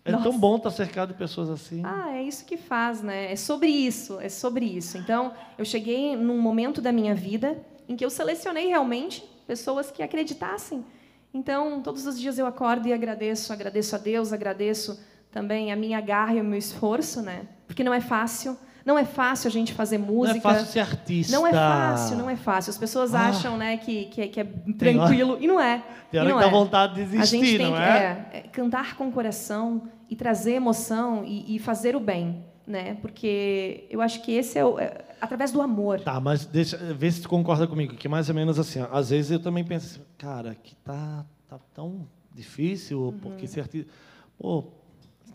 é Nossa. tão bom estar cercado de pessoas assim. Ah, é isso que faz, né? É sobre isso, é sobre isso. Então, eu cheguei num momento da minha vida em que eu selecionei realmente pessoas que acreditassem. Então, todos os dias eu acordo e agradeço, agradeço a Deus, agradeço também a minha garra e o meu esforço, né? Porque não é fácil, não é fácil a gente fazer Não música. é fácil ser artista. Não é fácil, não é fácil. As pessoas Ah. acham, né, que, que, é- que é tranquilo e não é. Tem hora não que dá é. vontade de A desistir, gente tem não que é? é, é, cantar com o coração e trazer emoção e, e fazer o bem, né? Porque eu acho que esse é, o, é através do amor. Tá, mas deixa, vê se tu concorda comigo, que mais ou menos assim, ó, às vezes eu também penso assim, cara, que tá, tá tão difícil, Uhum. porque ser artista. Pô,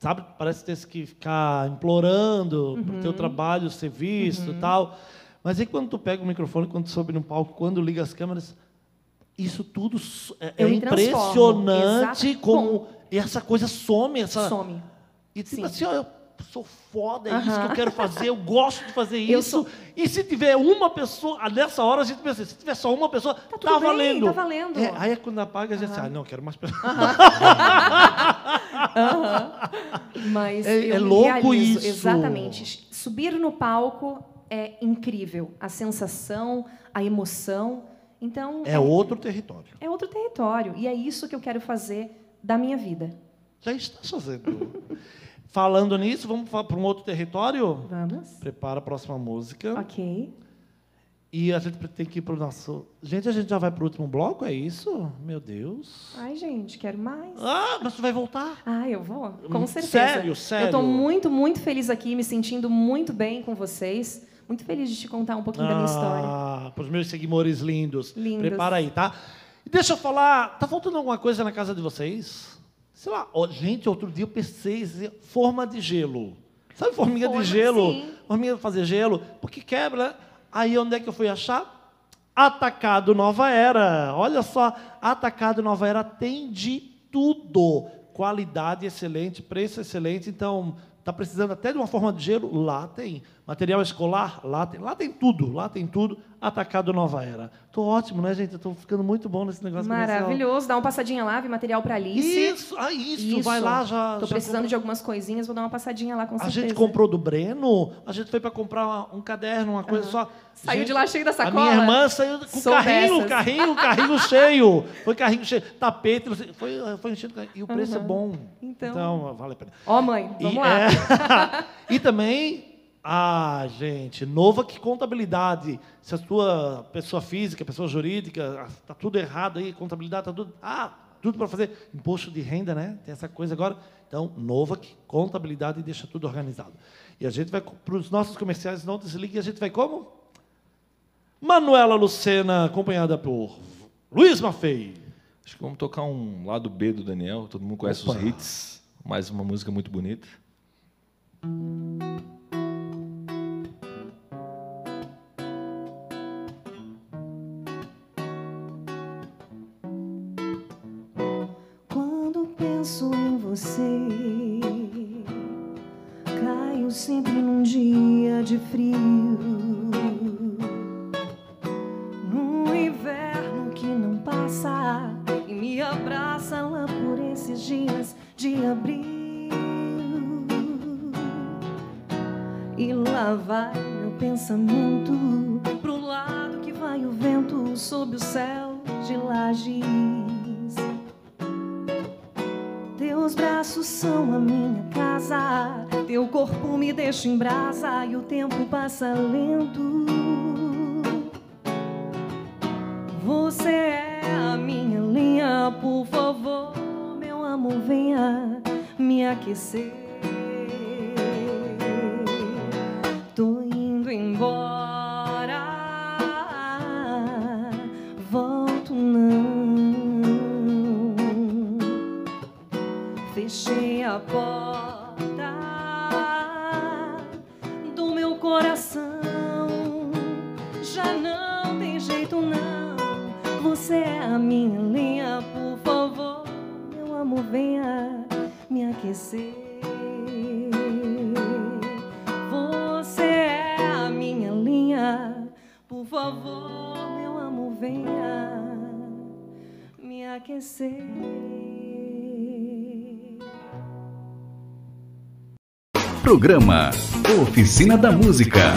sabe, parece ter que ficar implorando Uhum. teu trabalho ser visto e tal. Mas aí quando tu pega o microfone, quando tu sobe no palco, quando liga as câmeras, isso tudo é, é impressionante como essa coisa some, essa. Some. E tipo Sim. assim, ó, sou foda, é isso que eu quero fazer, eu gosto de fazer Eu isso. sou- E se tiver uma pessoa, ah, nessa hora a gente pensa, se tiver só uma pessoa, tá, tudo bem, valendo. tá valendo. É, aí é quando apaga, a gente diz, ah, não, quero mais pessoas. Mas É- é louco isso. Exatamente. Subir no palco é incrível. A sensação, a emoção. Então, É outro território. é outro território. E é isso que eu quero fazer da minha vida. Já está fazendo. Falando nisso, vamos para um outro território? Vamos? Prepara a próxima música. Ok. E a gente tem que ir para o nosso. Gente, a gente já vai para o último bloco, é isso? Meu Deus. Ai, gente, quero mais. Ah, mas tu vai voltar. Ah, eu vou, com Hum, certeza. sério, sério? Eu estou muito, muito feliz aqui, me sentindo muito bem com vocês. Muito feliz de te contar um pouquinho da minha história. Ah, para os meus seguidores lindos. Lindos. Prepara aí, tá? Deixa eu falar, tá faltando alguma coisa na casa de vocês? Sei lá, ó, gente, outro dia eu pensei em forma de gelo. Sabe formiga Forma, de gelo? sim. Formiga de fazer gelo, porque quebra. né? Aí onde é que eu fui achar? Atacado Nova Era. Olha só, Atacado Nova Era tem de tudo. Qualidade excelente, preço excelente. Então, tá precisando até de uma forma de gelo? Lá tem. Material escolar? Lá tem. Lá tem tudo. Lá tem tudo. Atacado Nova Era. Tô ótimo, né, gente? Tô ficando muito bom nesse negócio comercial. Maravilhoso. Dá uma passadinha lá, vi material para Alice. Isso, ah, isso, vai lá já. Tô já precisando compra- de algumas coisinhas, vou dar uma passadinha lá com A certeza. gente comprou do Breno, a gente foi para comprar um caderno, uma coisa só. Saiu Gente, de lá cheio da A sacola? minha irmã saiu com Sou carrinho, dessas. carrinho, carrinho cheio. Foi carrinho cheio. Tapete, foi, foi enchendo. E o preço é Aham. bom. Então. vale a pena. Ó, mãe, vamos E, lá. é, e também, ah, gente, nova que contabilidade. Se a sua pessoa física, pessoa jurídica, está tudo errado aí, contabilidade, está tudo. Ah, tudo para fazer. Imposto de renda, né? Tem essa coisa agora. Então, nova que contabilidade deixa tudo organizado. E a gente vai para os nossos comerciais, não desligue, a gente vai como? Manuela Lucena, acompanhada por Luiz Maffei. Acho que vamos tocar um lado B do Daniel. Todo mundo conhece Opa. os hits. Mais uma música muito bonita. Quando céu de lajes. Teus braços são a minha casa, teu corpo me deixa em brasa e o tempo passa lento. Você é a minha linha, por favor, meu amor, venha me aquecer. Programa Oficina da Música.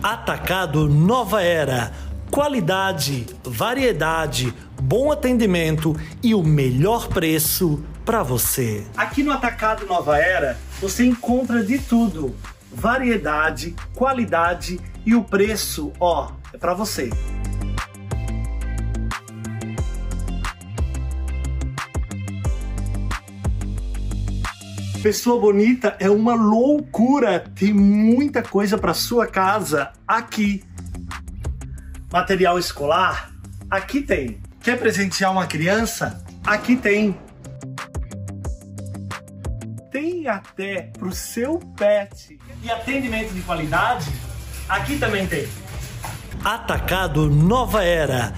Atacado Nova Era. Qualidade, variedade, bom atendimento e o melhor preço para você. Aqui no Atacado Nova Era, você encontra de tudo: variedade, qualidade e o preço, ó, é para você. Pessoa bonita é uma loucura. Tem muita coisa para sua casa aqui. Material escolar? Aqui tem. Quer presentear uma criança? Aqui tem. Tem até pro seu pet. E atendimento de qualidade? Aqui também tem. Atacado Nova Era.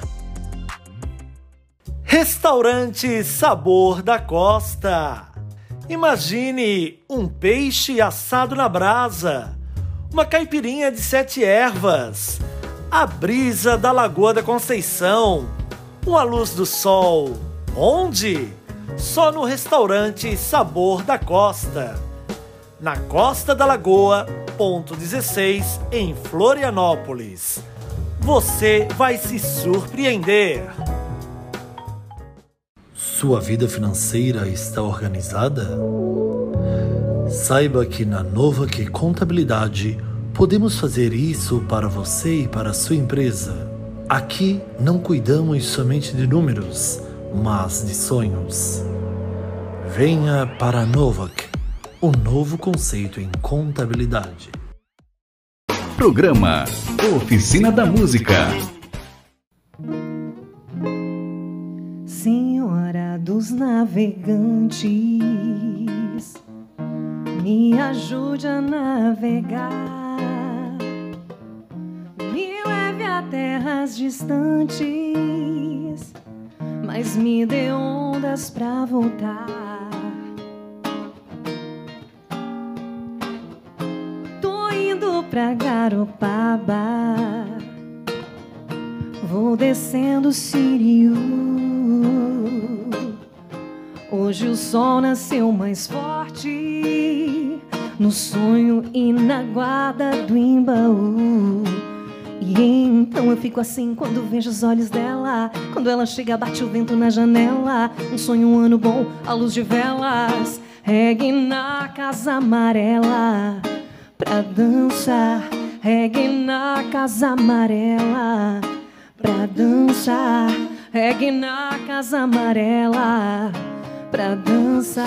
Restaurante Sabor da Costa. Imagine um peixe assado na brasa, uma caipirinha de sete ervas, a brisa da Lagoa da Conceição, uma luz do sol. Onde? Só no restaurante Sabor da Costa. Na Costa da Lagoa, ponto 16, em Florianópolis. Você vai se surpreender. Sua vida financeira está organizada? Saiba que na Nova Que Contabilidade podemos fazer isso para você e para a sua empresa. Aqui não cuidamos somente de números, mas de sonhos. Venha para a Novak, um novo conceito em contabilidade. Programa Oficina da Música. Dos navegantes, me ajude a navegar, me leve a terras distantes, mas me dê ondas pra voltar. Tô indo pra Garopaba, vou descendo o Siriu. Hoje o sol nasceu mais forte no sonho e na guarda do Imbaú. E então eu fico assim quando vejo os olhos dela. Quando ela chega, bate o vento na janela. Um sonho, um ano bom, a luz de velas. Regue na casa amarela pra dançar. Regue na casa amarela pra dançar. Regue na casa amarela pra dançar.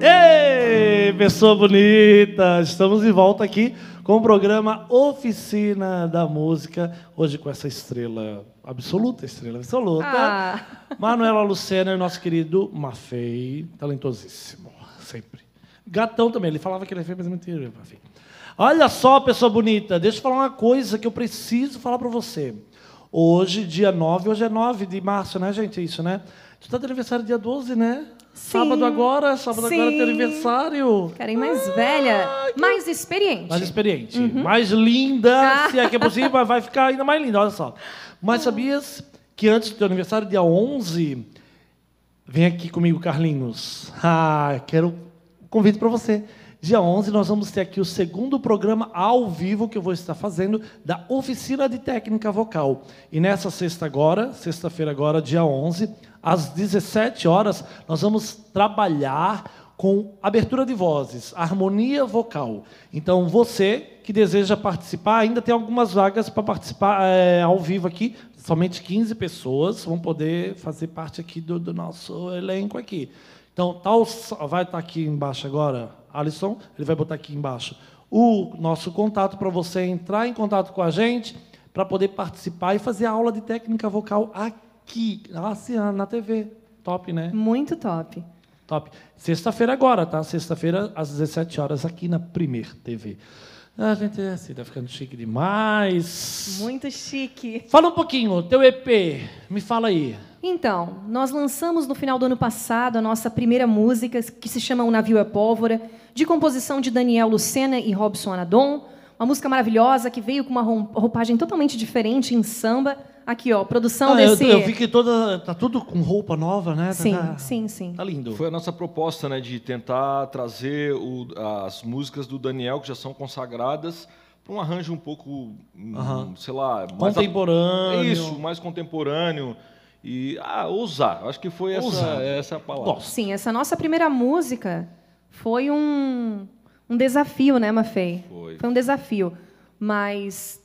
Ei, pessoa bonita! Estamos de volta aqui com o programa Oficina da Música. Hoje com essa estrela absoluta, estrela absoluta. Ah. Manuela Lucena e nosso querido Mafei, talentosíssimo, sempre. Gatão também, ele falava que ele é feio, mas é mentira, Mafei. Olha só, pessoa bonita, deixa eu falar uma coisa que eu preciso falar para você. Hoje, dia 9, hoje é 9 de março, né, gente? Isso, né? Tu tá de aniversário dia 12, né? Sim. Sábado agora, sábado agora é teu Sim. aniversário. Querem mais velha, mais experiente. Mais experiente, mais linda, Ah. se é que é possível, vai ficar ainda mais linda, olha só. Mas sabias que antes do teu aniversário, dia 11, vem aqui comigo, Carlinhos. Ah, quero um convite para você. Dia 11, nós vamos ter aqui o segundo programa ao vivo que eu vou estar fazendo da Oficina de Técnica Vocal. E nessa sexta agora, sexta-feira agora, dia 11, às 17 horas, nós vamos trabalhar com abertura de vozes, harmonia vocal. Então, você que deseja participar, ainda tem algumas vagas para participar é, ao vivo aqui. Somente 15 pessoas vão poder fazer parte aqui do, do nosso elenco aqui. Então, tá o- vai estar aqui embaixo agora, Alisson, ele vai botar aqui embaixo o nosso contato para você entrar em contato com a gente para poder participar e fazer aula de técnica vocal aqui, assim, na TV. Top, né? Muito top. Top. Sexta-feira agora, tá? Sexta-feira, às 17 horas, aqui na Primeir TV. A gente é assim, tá ficando chique demais. Muito chique. Fala um pouquinho, teu EP, me fala aí. Então, nós lançamos no final do ano passado a nossa primeira música, que se chama O Navio é Pólvora, de composição de Daniel Lucena e Robson Anadon. Uma música maravilhosa que veio com uma roupagem totalmente diferente em samba. Aqui, ó, produção Ah, eu, desse. eu vi que toda, tá tudo com roupa nova, né? Tá- Sim, tá, sim, sim. Tá lindo. Foi a nossa proposta, né, de tentar trazer o- as músicas do Daniel, que já são consagradas, para um arranjo um pouco, hum, sei lá... mais a- Contemporâneo. Isso, mais contemporâneo. E, ah, ousar. Acho que foi essa, Ousar. essa a palavra. Gosto. Sim, essa nossa primeira música foi um, um desafio, né, Mafei? Foi. Foi um desafio, mas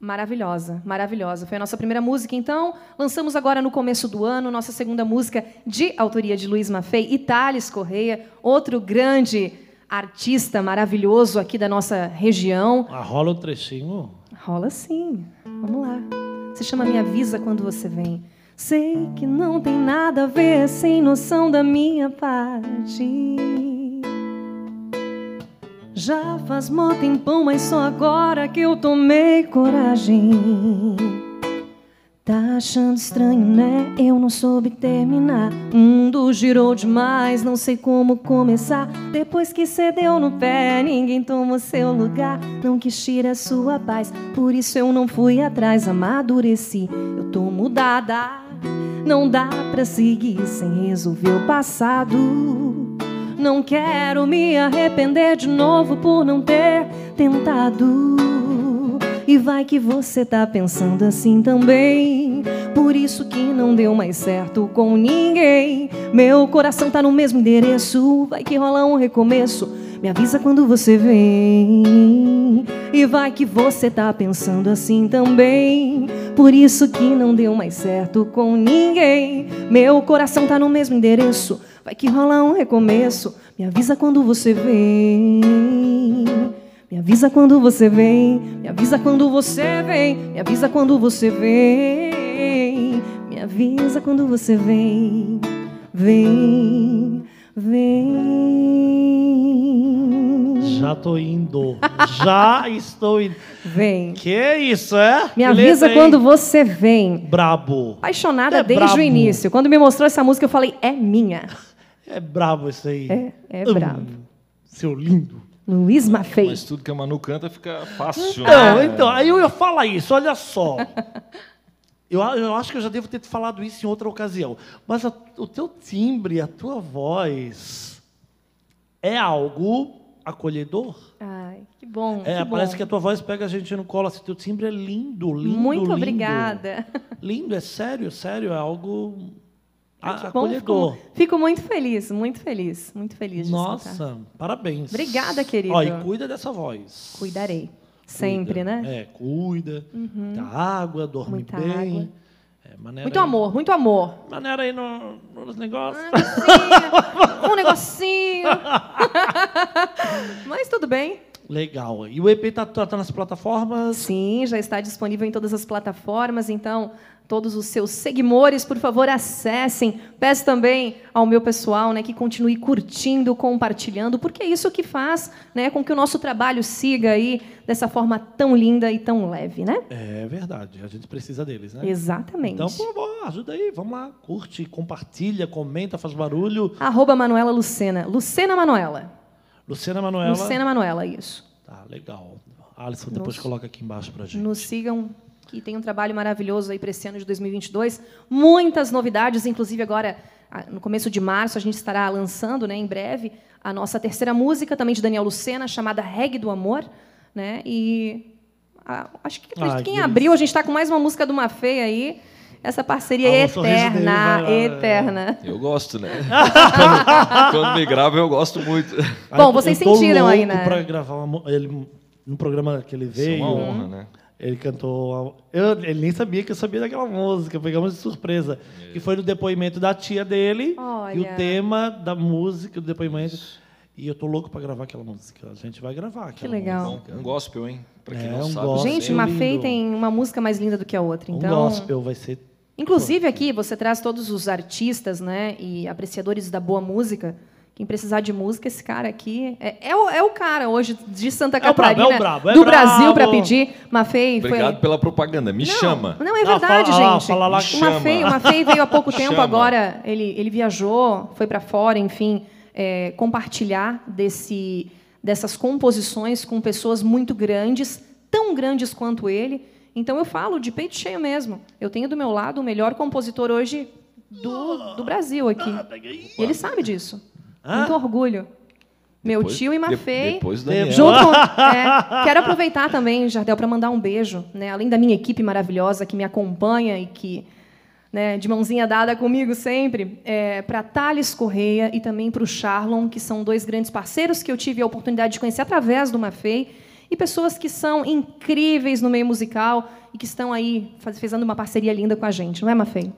maravilhosa, maravilhosa. Foi a nossa primeira música, então lançamos agora no começo do ano nossa segunda música de autoria de Luiz Maffei e Thales Correia, outro grande artista maravilhoso aqui da nossa região. Ah, rola um trechinho. Rola sim. Vamos lá. Se chama Me Avisa Quando Você Vem. Sei que não tem nada a ver sem noção da minha parte. Já faz mó tempão, mas só agora que eu tomei coragem. Tá achando estranho, né? Eu não soube terminar. O mundo girou demais, não sei como começar. Depois que cê deu no pé, ninguém tomou seu lugar. Não quis tirar sua paz, por isso eu não fui atrás. Amadureci, eu tô mudada. Não dá pra seguir sem resolver o passado. Não quero me arrepender de novo por não ter tentado. E vai que você tá pensando assim também. Por isso que não deu mais certo com ninguém. Meu coração tá no mesmo endereço. Vai que rola um recomeço. Me avisa quando você vem. E vai que você tá pensando assim também. Por isso que não deu mais certo com ninguém. Meu coração tá no mesmo endereço. Vai que rola um recomeço. Me avisa quando você vem. Me avisa quando você vem. Me avisa quando você vem. Me avisa quando você vem. Me avisa quando você vem. Vem, vem. Já tô indo. Já estou indo. Vem. Que isso, é? Me avisa hein? quando você vem. Brabo. Apaixonada É desde brabo. o início. Quando me mostrou essa música, eu falei, é minha. É brabo isso aí. É, é Hum, brabo. Seu lindo. Luiz Maffei. Mas tudo que a Manu canta fica fácil. Não, né? então, aí eu ia falar isso, olha só. Eu, eu acho que eu já devo ter te falado isso em outra ocasião. Mas a- o teu timbre, a tua voz é algo acolhedor. Ai, que bom. É, que bom. parece que a tua voz pega a gente no colo. Assim, teu timbre é lindo, lindo. Muito lindo. obrigada. Lindo, é sério, sério, é algo a- Que bom, acolhedor. Fico, fico muito feliz, muito feliz, muito feliz de escutar. Nossa, parabéns. Obrigada, querido. Ó, e cuida dessa voz. Cuidarei. Sempre, Cuida. né? Uhum. É, cuida. Da água, dorme Muita bem. água. É, Muito amor, muito amor. Maneira aí no- nos negócios. um negocinho. Mas tudo bem. Legal. E o EP tá, tá, tá nas plataformas? Sim, já está disponível em todas as plataformas, então todos os seus seguidores, por favor, acessem. Peço também ao meu pessoal, né, que continue curtindo, compartilhando, porque é isso que faz, né, com que o nosso trabalho siga aí dessa forma tão linda e tão leve, né? É verdade, a gente precisa deles, né? Exatamente. Então, por favor, ajuda aí, vamos lá. Curte, compartilha, comenta, faz barulho. Arroba Manuela Lucena. Lucena Manuela. Luciana Manuela. Lucena Manuela, isso. Tá, legal. Alisson, depois Nos- coloca aqui embaixo pra gente. Nos sigam, que tem um trabalho maravilhoso aí para esse ano de 2022. Muitas novidades, inclusive agora, ah, no começo de março, a gente estará lançando, né, em breve, a nossa terceira música, também de Daniel Lucena, chamada Reggae do Amor. Né? E ah, acho que acredito que que em abril a gente está com mais uma música do Mafei aí. Essa parceria Ah, eterna, lá, é. eterna. Eu gosto, né? quando, quando me grava, eu gosto muito. Ah, Bom, vocês eu sentiram aí, né? pra gravar uma, ele, no programa que ele Isso é veio. uma honra, né? Ele cantou. Eu, ele nem sabia que eu sabia daquela música, pegamos de surpresa. Que foi no depoimento da tia dele. E Olha. o tema da música, do depoimento. E eu tô louco pra gravar aquela música. A gente vai gravar. Que legal. Um gospel, hein? Pra quem É, não um sabe. gospel. Gente, lindo. Mafei tem uma música mais linda do que a outra. Um Então, gospel vai ser. Inclusive aqui você traz todos os artistas, né, e apreciadores da boa música Quem precisar de música, esse cara aqui é, é, o, é o cara hoje de Santa É o brabo, Catarina, é o brabo, é do brabo. Brasil para pedir. Mafei foi Obrigado pela propaganda. Me não, chama. Não, é Ah, verdade, fala- ah, gente. fala lá que Mafei, chama. o Mafei veio há pouco tempo Chama. agora. Ele, ele viajou, foi para fora, enfim, é, compartilhar desse, dessas composições com pessoas muito grandes, tão grandes quanto ele. Então eu falo de peito cheio mesmo. Eu tenho do meu lado o melhor compositor hoje do, do Brasil aqui. E ele sabe disso. Muito orgulho. Meu Depois- tio e de- Mafei. Depois do Daniel. Junto com, é, quero aproveitar também, Jardel, para mandar um beijo, né? Além da minha equipe maravilhosa que me acompanha e que, né, de mãozinha dada comigo sempre, é, para Thales Correia e também para o Charlon, que são dois grandes parceiros que eu tive a oportunidade de conhecer através do Mafei e pessoas que são incríveis no meio musical e que estão aí faz- fazendo uma parceria linda com a gente, não é, Mafei?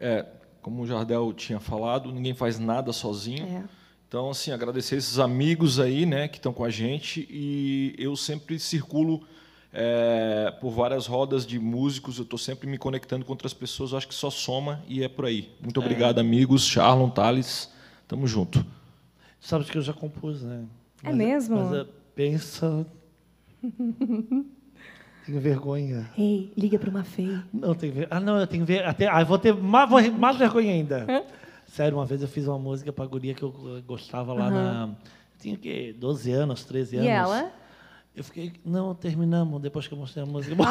É, como o Jardel tinha falado, ninguém faz nada sozinho. É. Então, assim, agradecer esses amigos aí, né, que estão com a gente. E eu sempre circulo é, por várias rodas de músicos. Eu estou sempre me conectando com outras pessoas. Eu acho que só soma e é por aí. Muito obrigado, amigos. Charlon, Thales, tamo junto. Sabe que eu já compus, né? É mesmo? Mas é, pensa. tenho vergonha. Ei, liga para o Mafei. Não, tem ver... Ah, não, eu tenho ver... Até... Ah, eu vou ter mais, mais vergonha ainda. Sério, uma vez eu fiz uma música pra guria que eu gostava lá na... Tinha o quê? 12 anos, 13 anos. E ela? Eu fiquei... Não, terminamos depois que eu mostrei a música.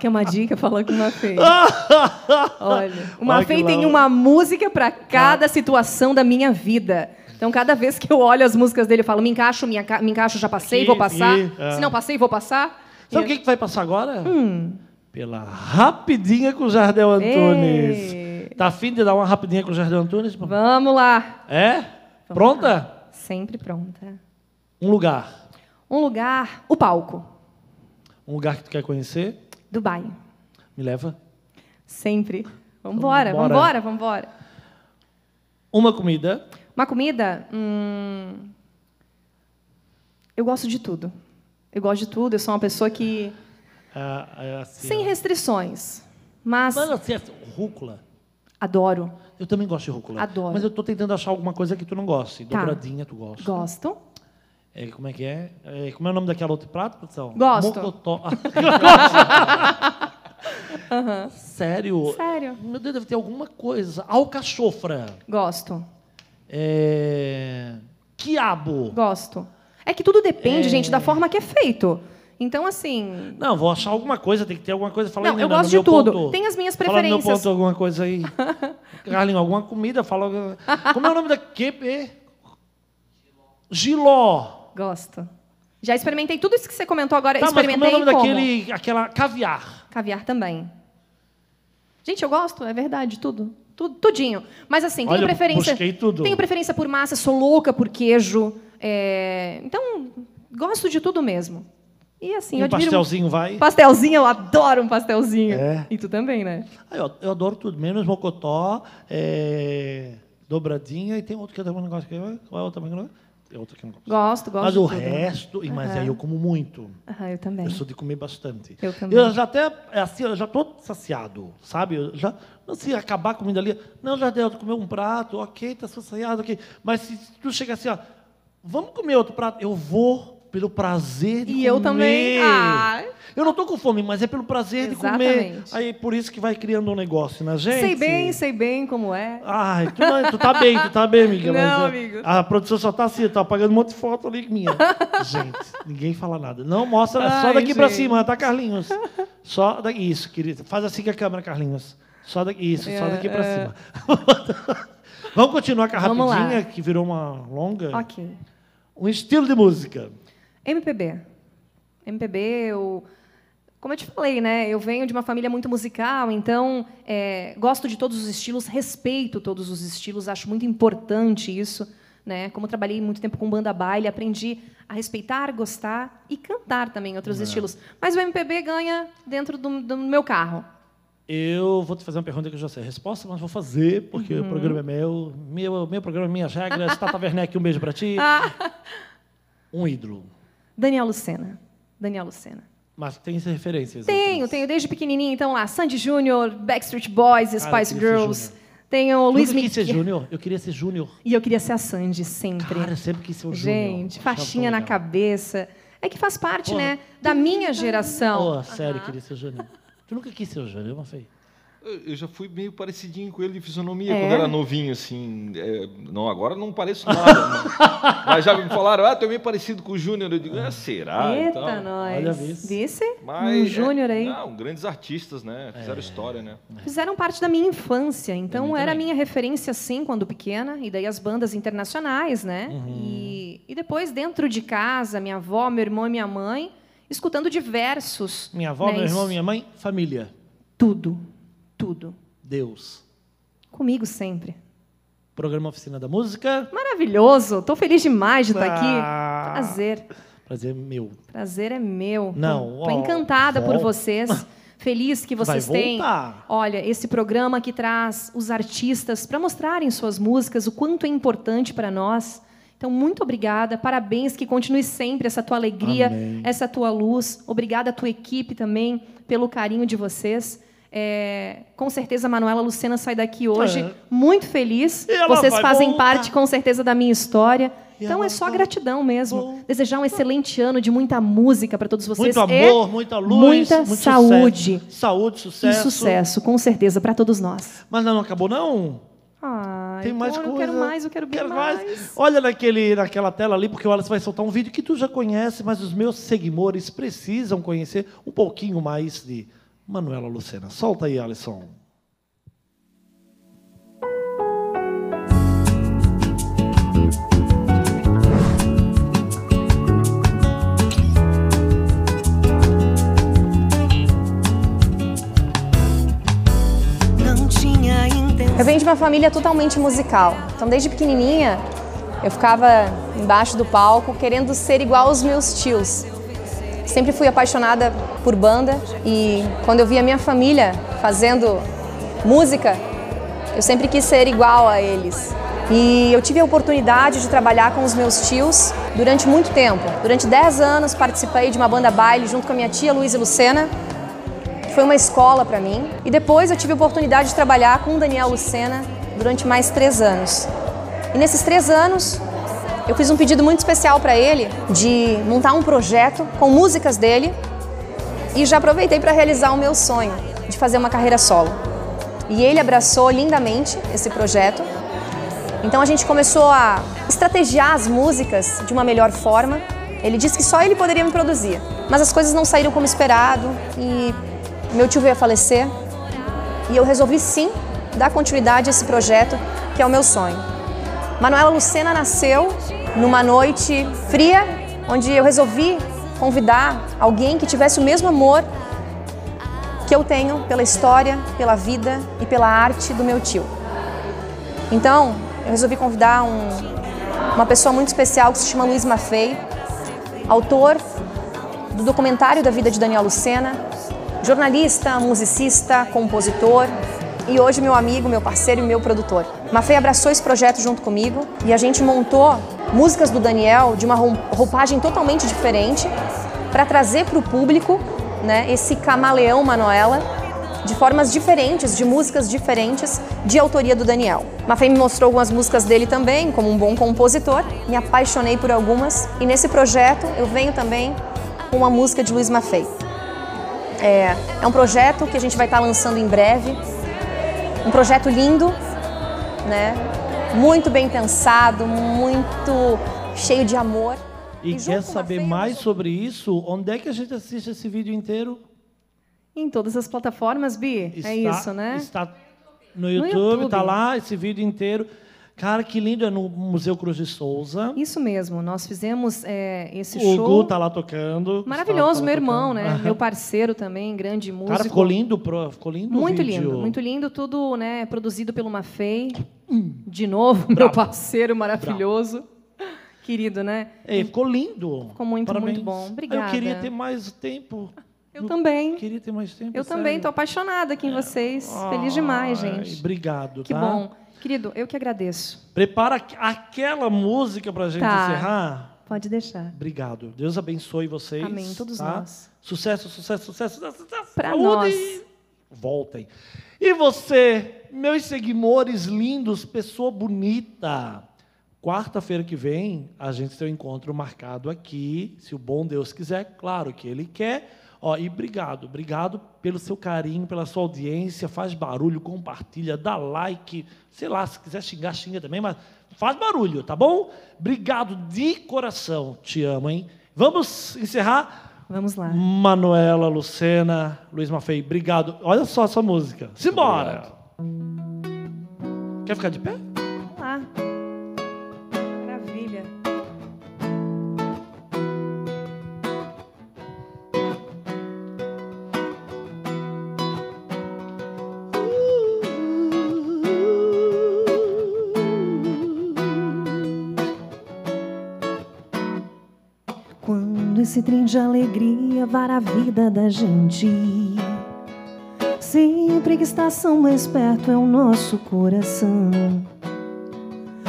Que é uma dica falando com o Mafei. Olha, que Mafei tem uma música para cada situação da minha vida. Então, cada vez que eu olho as músicas dele, eu falo, me encaixo, me, enca- me encaixo, já passei, Aqui, vou passar. é. Se não passei, vou passar. Sabe o que, que vai passar agora? Pela rapidinha com o Jardel Antunes. Ei. Tá afim de dar uma rapidinha com o Jardel Antunes? Vamos lá. É? Pronta? Sempre pronta. Um lugar. Um lugar, o palco. Um lugar que tu quer conhecer? Dubai. Me leva. Sempre. Vambora, Vambora. vambora, vambora. Uma comida. Uma comida? Hum, Eu gosto de tudo. Eu gosto de tudo. Eu sou uma pessoa que. ah, é assim, Sem restrições. Mas Mano, assim, rúcula. adoro. Eu também gosto de rúcula. Adoro. Mas eu tô tentando achar alguma coisa que tu não goste. Tá. Dobradinha, tu gosta. Gosto. É, como é que é? É, Como é o nome daquela outra prato, produção? Gosto. Mocotó. Sério? Sério. Meu Deus, deve ter alguma coisa. Alcachofra. Gosto. É... Quiabo. Gosto. É que tudo depende, gente, da forma que é feito. Então, assim. Não, vou achar alguma coisa, tem que ter alguma coisa. Fala Não, aí, eu gosto de tudo. ponto. Tem as minhas Fala no meu preferências. ponto alguma coisa aí. Carlinhos, alguma comida, fala. Como é o nome daquele? Giló. Gosto. Já experimentei tudo isso que você comentou agora. Tá, mas como é experimentei o nome como? daquele. Aquela caviar. Caviar também. Gente, eu gosto, é verdade, tudo. Tudo, tudinho. Mas assim, Olha, tenho preferência. Tenho preferência por massa, sou louca por queijo. é, Então, gosto de tudo mesmo. E assim, E eu um admiro. pastelzinho vai. Pastelzinho, eu adoro um pastelzinho. É. E tu também, né? Ah, eu, eu adoro tudo, menos mocotó, é, dobradinha e tem outro que também não gosto. que é- Qual é o outro Tem outro que eu não gosto. Gosto, gosto. Mas o tudo. resto, e mas aí eu como muito. Aham, eu também. Eu sou de comer bastante. Eu também. Eu já até, é assim, eu já tô saciado, sabe? Eu já, não se acabar a comida ali, não, já deu, tu comeu um prato, ok, tá saciado, ok. Mas se tu chega assim, ó, vamos comer outro prato, eu vou pelo prazer de E comer. eu também. Ai. Eu não tô com fome, mas é pelo prazer de comer. Exatamente. Aí por isso que vai criando um negócio na gente. Sei bem, sei bem como é. Ai, tu, não- tu tá bem, tu tá bem, amiga. Não, mas, a- amigo. A produção só tá assim, tá apagando um monte de foto ali minha. gente, ninguém fala nada. Não, mostra só Ai, daqui pra gente. cima, tá, Carlinhos? Só daqui. Isso, querido. Faz assim com a câmera, Carlinhos. Só daqui, isso, só É, daqui pra é. cima. Vamos continuar com a Vamos lá. rapidinha, que virou uma longa. Ok. Um estilo de música. MPB. MPB, eu, como eu te falei, né? Eu venho de uma família muito musical, então é, gosto de todos os estilos, respeito todos os estilos, acho muito importante isso. Né? Como eu trabalhei muito tempo com banda baile, aprendi a respeitar, gostar e cantar também outros estilos. Mas o MPB ganha dentro do, do meu carro. Eu vou te fazer uma pergunta que eu já sei a resposta, mas vou fazer, porque Uhum. o programa é meu. Meu, meu programa, minhas regras. Tata Werneck, um beijo pra ti. Ah. Um ídolo. Daniel Lucena. Daniel Lucena. Mas tem referências. Tenho, outras. tenho desde pequenininha, então lá, Sandy Júnior, Backstreet Boys, Cara, Spice Girls, Tem o Luiz Nunca quis ser Miguel. Júnior. Eu queria ser Júnior. E eu queria ser a Sandy sempre. Cara, eu sempre quis ser o Júnior. Gente, faixinha na cabeça. É que faz parte, Porra. né, da minha geração. Oh, sério, eu queria ser o Júnior. Tu nunca quis ser o Júnior, não foi? Eu já fui meio parecidinho com ele de fisionomia É? quando era novinho, assim. É, não, agora não pareço nada. mas, mas já me falaram, ah, tu é meio parecido com o Júnior. Eu digo, ah, será? Eita, tal. nós. Olha. Vice? Mas, um é, júnior aí. Não, grandes artistas, né? Fizeram história, né? Fizeram parte da minha infância. Então, era a minha referência, sim, quando pequena. E daí as bandas internacionais, né? Uhum. E, e depois, dentro de casa, minha avó, meu irmão e minha mãe, escutando diversos. Minha avó, né, meu irmão, minha mãe, família. Tudo. Tudo. Deus. Comigo sempre. Programa Oficina da Música. Maravilhoso. Tô feliz demais de estar Ah. aqui. Prazer. Prazer meu. Prazer é meu. Não, ó, encantada por vocês. Feliz que vocês Vai têm. voltar. Olha, esse programa que traz os artistas para mostrarem suas músicas, o quanto é importante para nós. Então, muito obrigada. Parabéns, que continue sempre essa tua alegria, Amém. essa tua luz. Obrigada à tua equipe também pelo carinho de vocês. É, com certeza a Manuela Lucena sai daqui hoje É. muito feliz. Vocês fazem voltar. parte, com certeza, da minha história. E Então é só gratidão mesmo. voltar. Desejar um excelente ano de muita música para todos vocês. Muito e amor, muita luz. muita muito saúde Sucesso. Saúde, e sucesso. sucesso, com certeza, para todos nós. Mas não acabou, não? Ai, Tem mais pô, coisa. Eu quero mais, eu quero bem mais. Olha naquele, naquela tela ali, porque o Alisson vai soltar um vídeo que tu já conhece, mas os meus seguidores precisam conhecer um pouquinho mais de Manuela Lucena. Solta aí, Alisson. Não tinha intenção. Eu venho de uma família totalmente musical. Então, desde pequenininha, eu ficava embaixo do palco querendo ser igual aos meus tios. Sempre fui apaixonada por banda e quando eu via minha família fazendo música, eu sempre quis ser igual a eles. E eu tive a oportunidade de trabalhar com os meus tios durante muito tempo. Durante 10 anos participei de uma banda baile junto com a minha tia Luísa Lucena, foi uma escola para mim. E depois eu tive a oportunidade de trabalhar com o Daniel Lucena durante mais três anos. E nesses três anos, eu fiz um pedido muito especial para ele de montar um projeto com músicas dele e já aproveitei para realizar o meu sonho de fazer uma carreira solo. E ele abraçou lindamente esse projeto. Então a gente começou a estrategiar as músicas de uma melhor forma. Ele disse que só ele poderia me produzir, mas as coisas não saíram como esperado e meu tio veio a falecer e eu resolvi sim dar continuidade a esse projeto que é o meu sonho. Manuela Lucena nasceu numa noite fria, onde eu resolvi convidar alguém que tivesse o mesmo amor que eu tenho pela história, pela vida e pela arte do meu tio. Então, eu resolvi convidar um- uma pessoa muito especial que se chama Luiz Maffei, autor do documentário da vida de Daniel Lucena, jornalista, musicista, compositor e hoje meu amigo, meu parceiro e meu produtor. Maffei abraçou esse projeto junto comigo e a gente montou músicas do Daniel de uma roupagem totalmente diferente para trazer para o público né, esse camaleão Manuela de formas diferentes, de músicas diferentes, de autoria do Daniel. Maffei me mostrou algumas músicas dele também, como um bom compositor, me apaixonei por algumas e nesse projeto eu venho também com uma música de Luiz Maffei. É, é um projeto que a gente vai estar lançando em breve, um projeto lindo, né? muito bem pensado, muito cheio de amor. E, E quer saber mais sobre isso? Onde é que a gente assiste esse vídeo inteiro? Em todas as plataformas, Bi. Está, é isso, né? Está no YouTube, YouTube. tá lá esse vídeo inteiro. Cara, que lindo, é no Museu Cruz de Souza. Isso mesmo. Nós fizemos é, esse o show. Gu tá lá tocando. Maravilhoso, Tá- tá meu lá irmão, tocando. né? Meu parceiro também, grande músico. Cara, ficou lindo, pro, ficou lindo o Muito lindo, muito lindo, tudo né, produzido pelo Mafei. De novo, meu parceiro maravilhoso. Querido, né? Ei, ficou lindo. Ficou muito, Parabéns. muito bom. Obrigada. Eu queria ter mais tempo. Eu também. Queria ter mais tempo. Eu sério. também, tô apaixonada aqui em vocês. Feliz demais, Ai, gente. Obrigado, Que tá? bom. Querido, eu que agradeço. Prepara aqu- aquela música pra gente Tá. encerrar. Pode deixar. Obrigado. Deus abençoe vocês. Amém, todos tá? nós. Sucesso, sucesso, sucesso, sucesso, Saúde. nós. voltem. E você, meus seguidores lindos, pessoa bonita, quarta-feira que vem a gente tem um encontro marcado aqui, se o bom Deus quiser, claro que Ele quer. Ó, e obrigado, obrigado pelo seu carinho, pela sua audiência, faz barulho, compartilha, dá like, sei lá, se quiser xingar, xinga também, mas faz barulho, tá bom? Obrigado de coração, te amo, hein? Vamos encerrar? Vamos lá. Manuela, Lucena, Luiz Mafei, obrigado. Olha só essa música. Simbora! Quer ficar de pé? Esse trem de alegria vara a vida da gente. Sempre que estação mais perto é o nosso coração.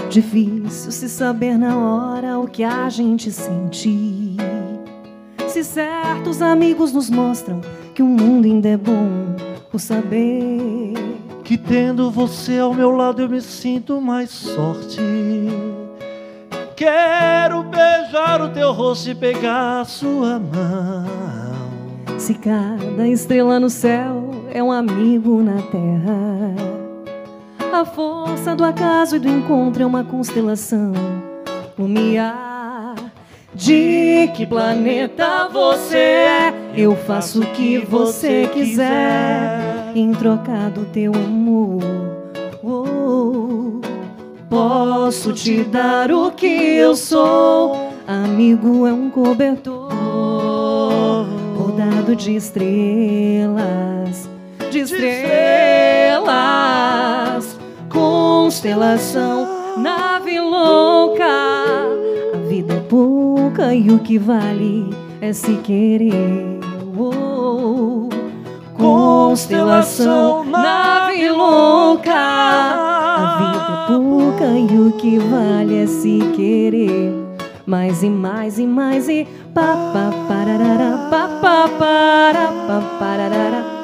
Difícil se saber na hora o que a gente sente. Se certos amigos nos mostram que o mundo ainda é bom por saber Que tendo você ao meu lado eu me sinto mais sorte. Quero beijar o teu rosto e pegar a sua mão. Se cada estrela no céu é um amigo na terra, a força do acaso e do encontro é uma constelação lumiar. De que planeta você é? Eu faço o que você quiser em troca do teu amor. Oh, posso te dar o que eu sou. Amigo é um cobertor rodado de estrelas, de estrelas, constelação, nave louca. A vida é pouca e o que vale é se querer. Oh, constelação, nave louca. A vida é pouca e o que vale é se querer. Mais e mais e mais e pa pa pararara pa pa para pa pararara pa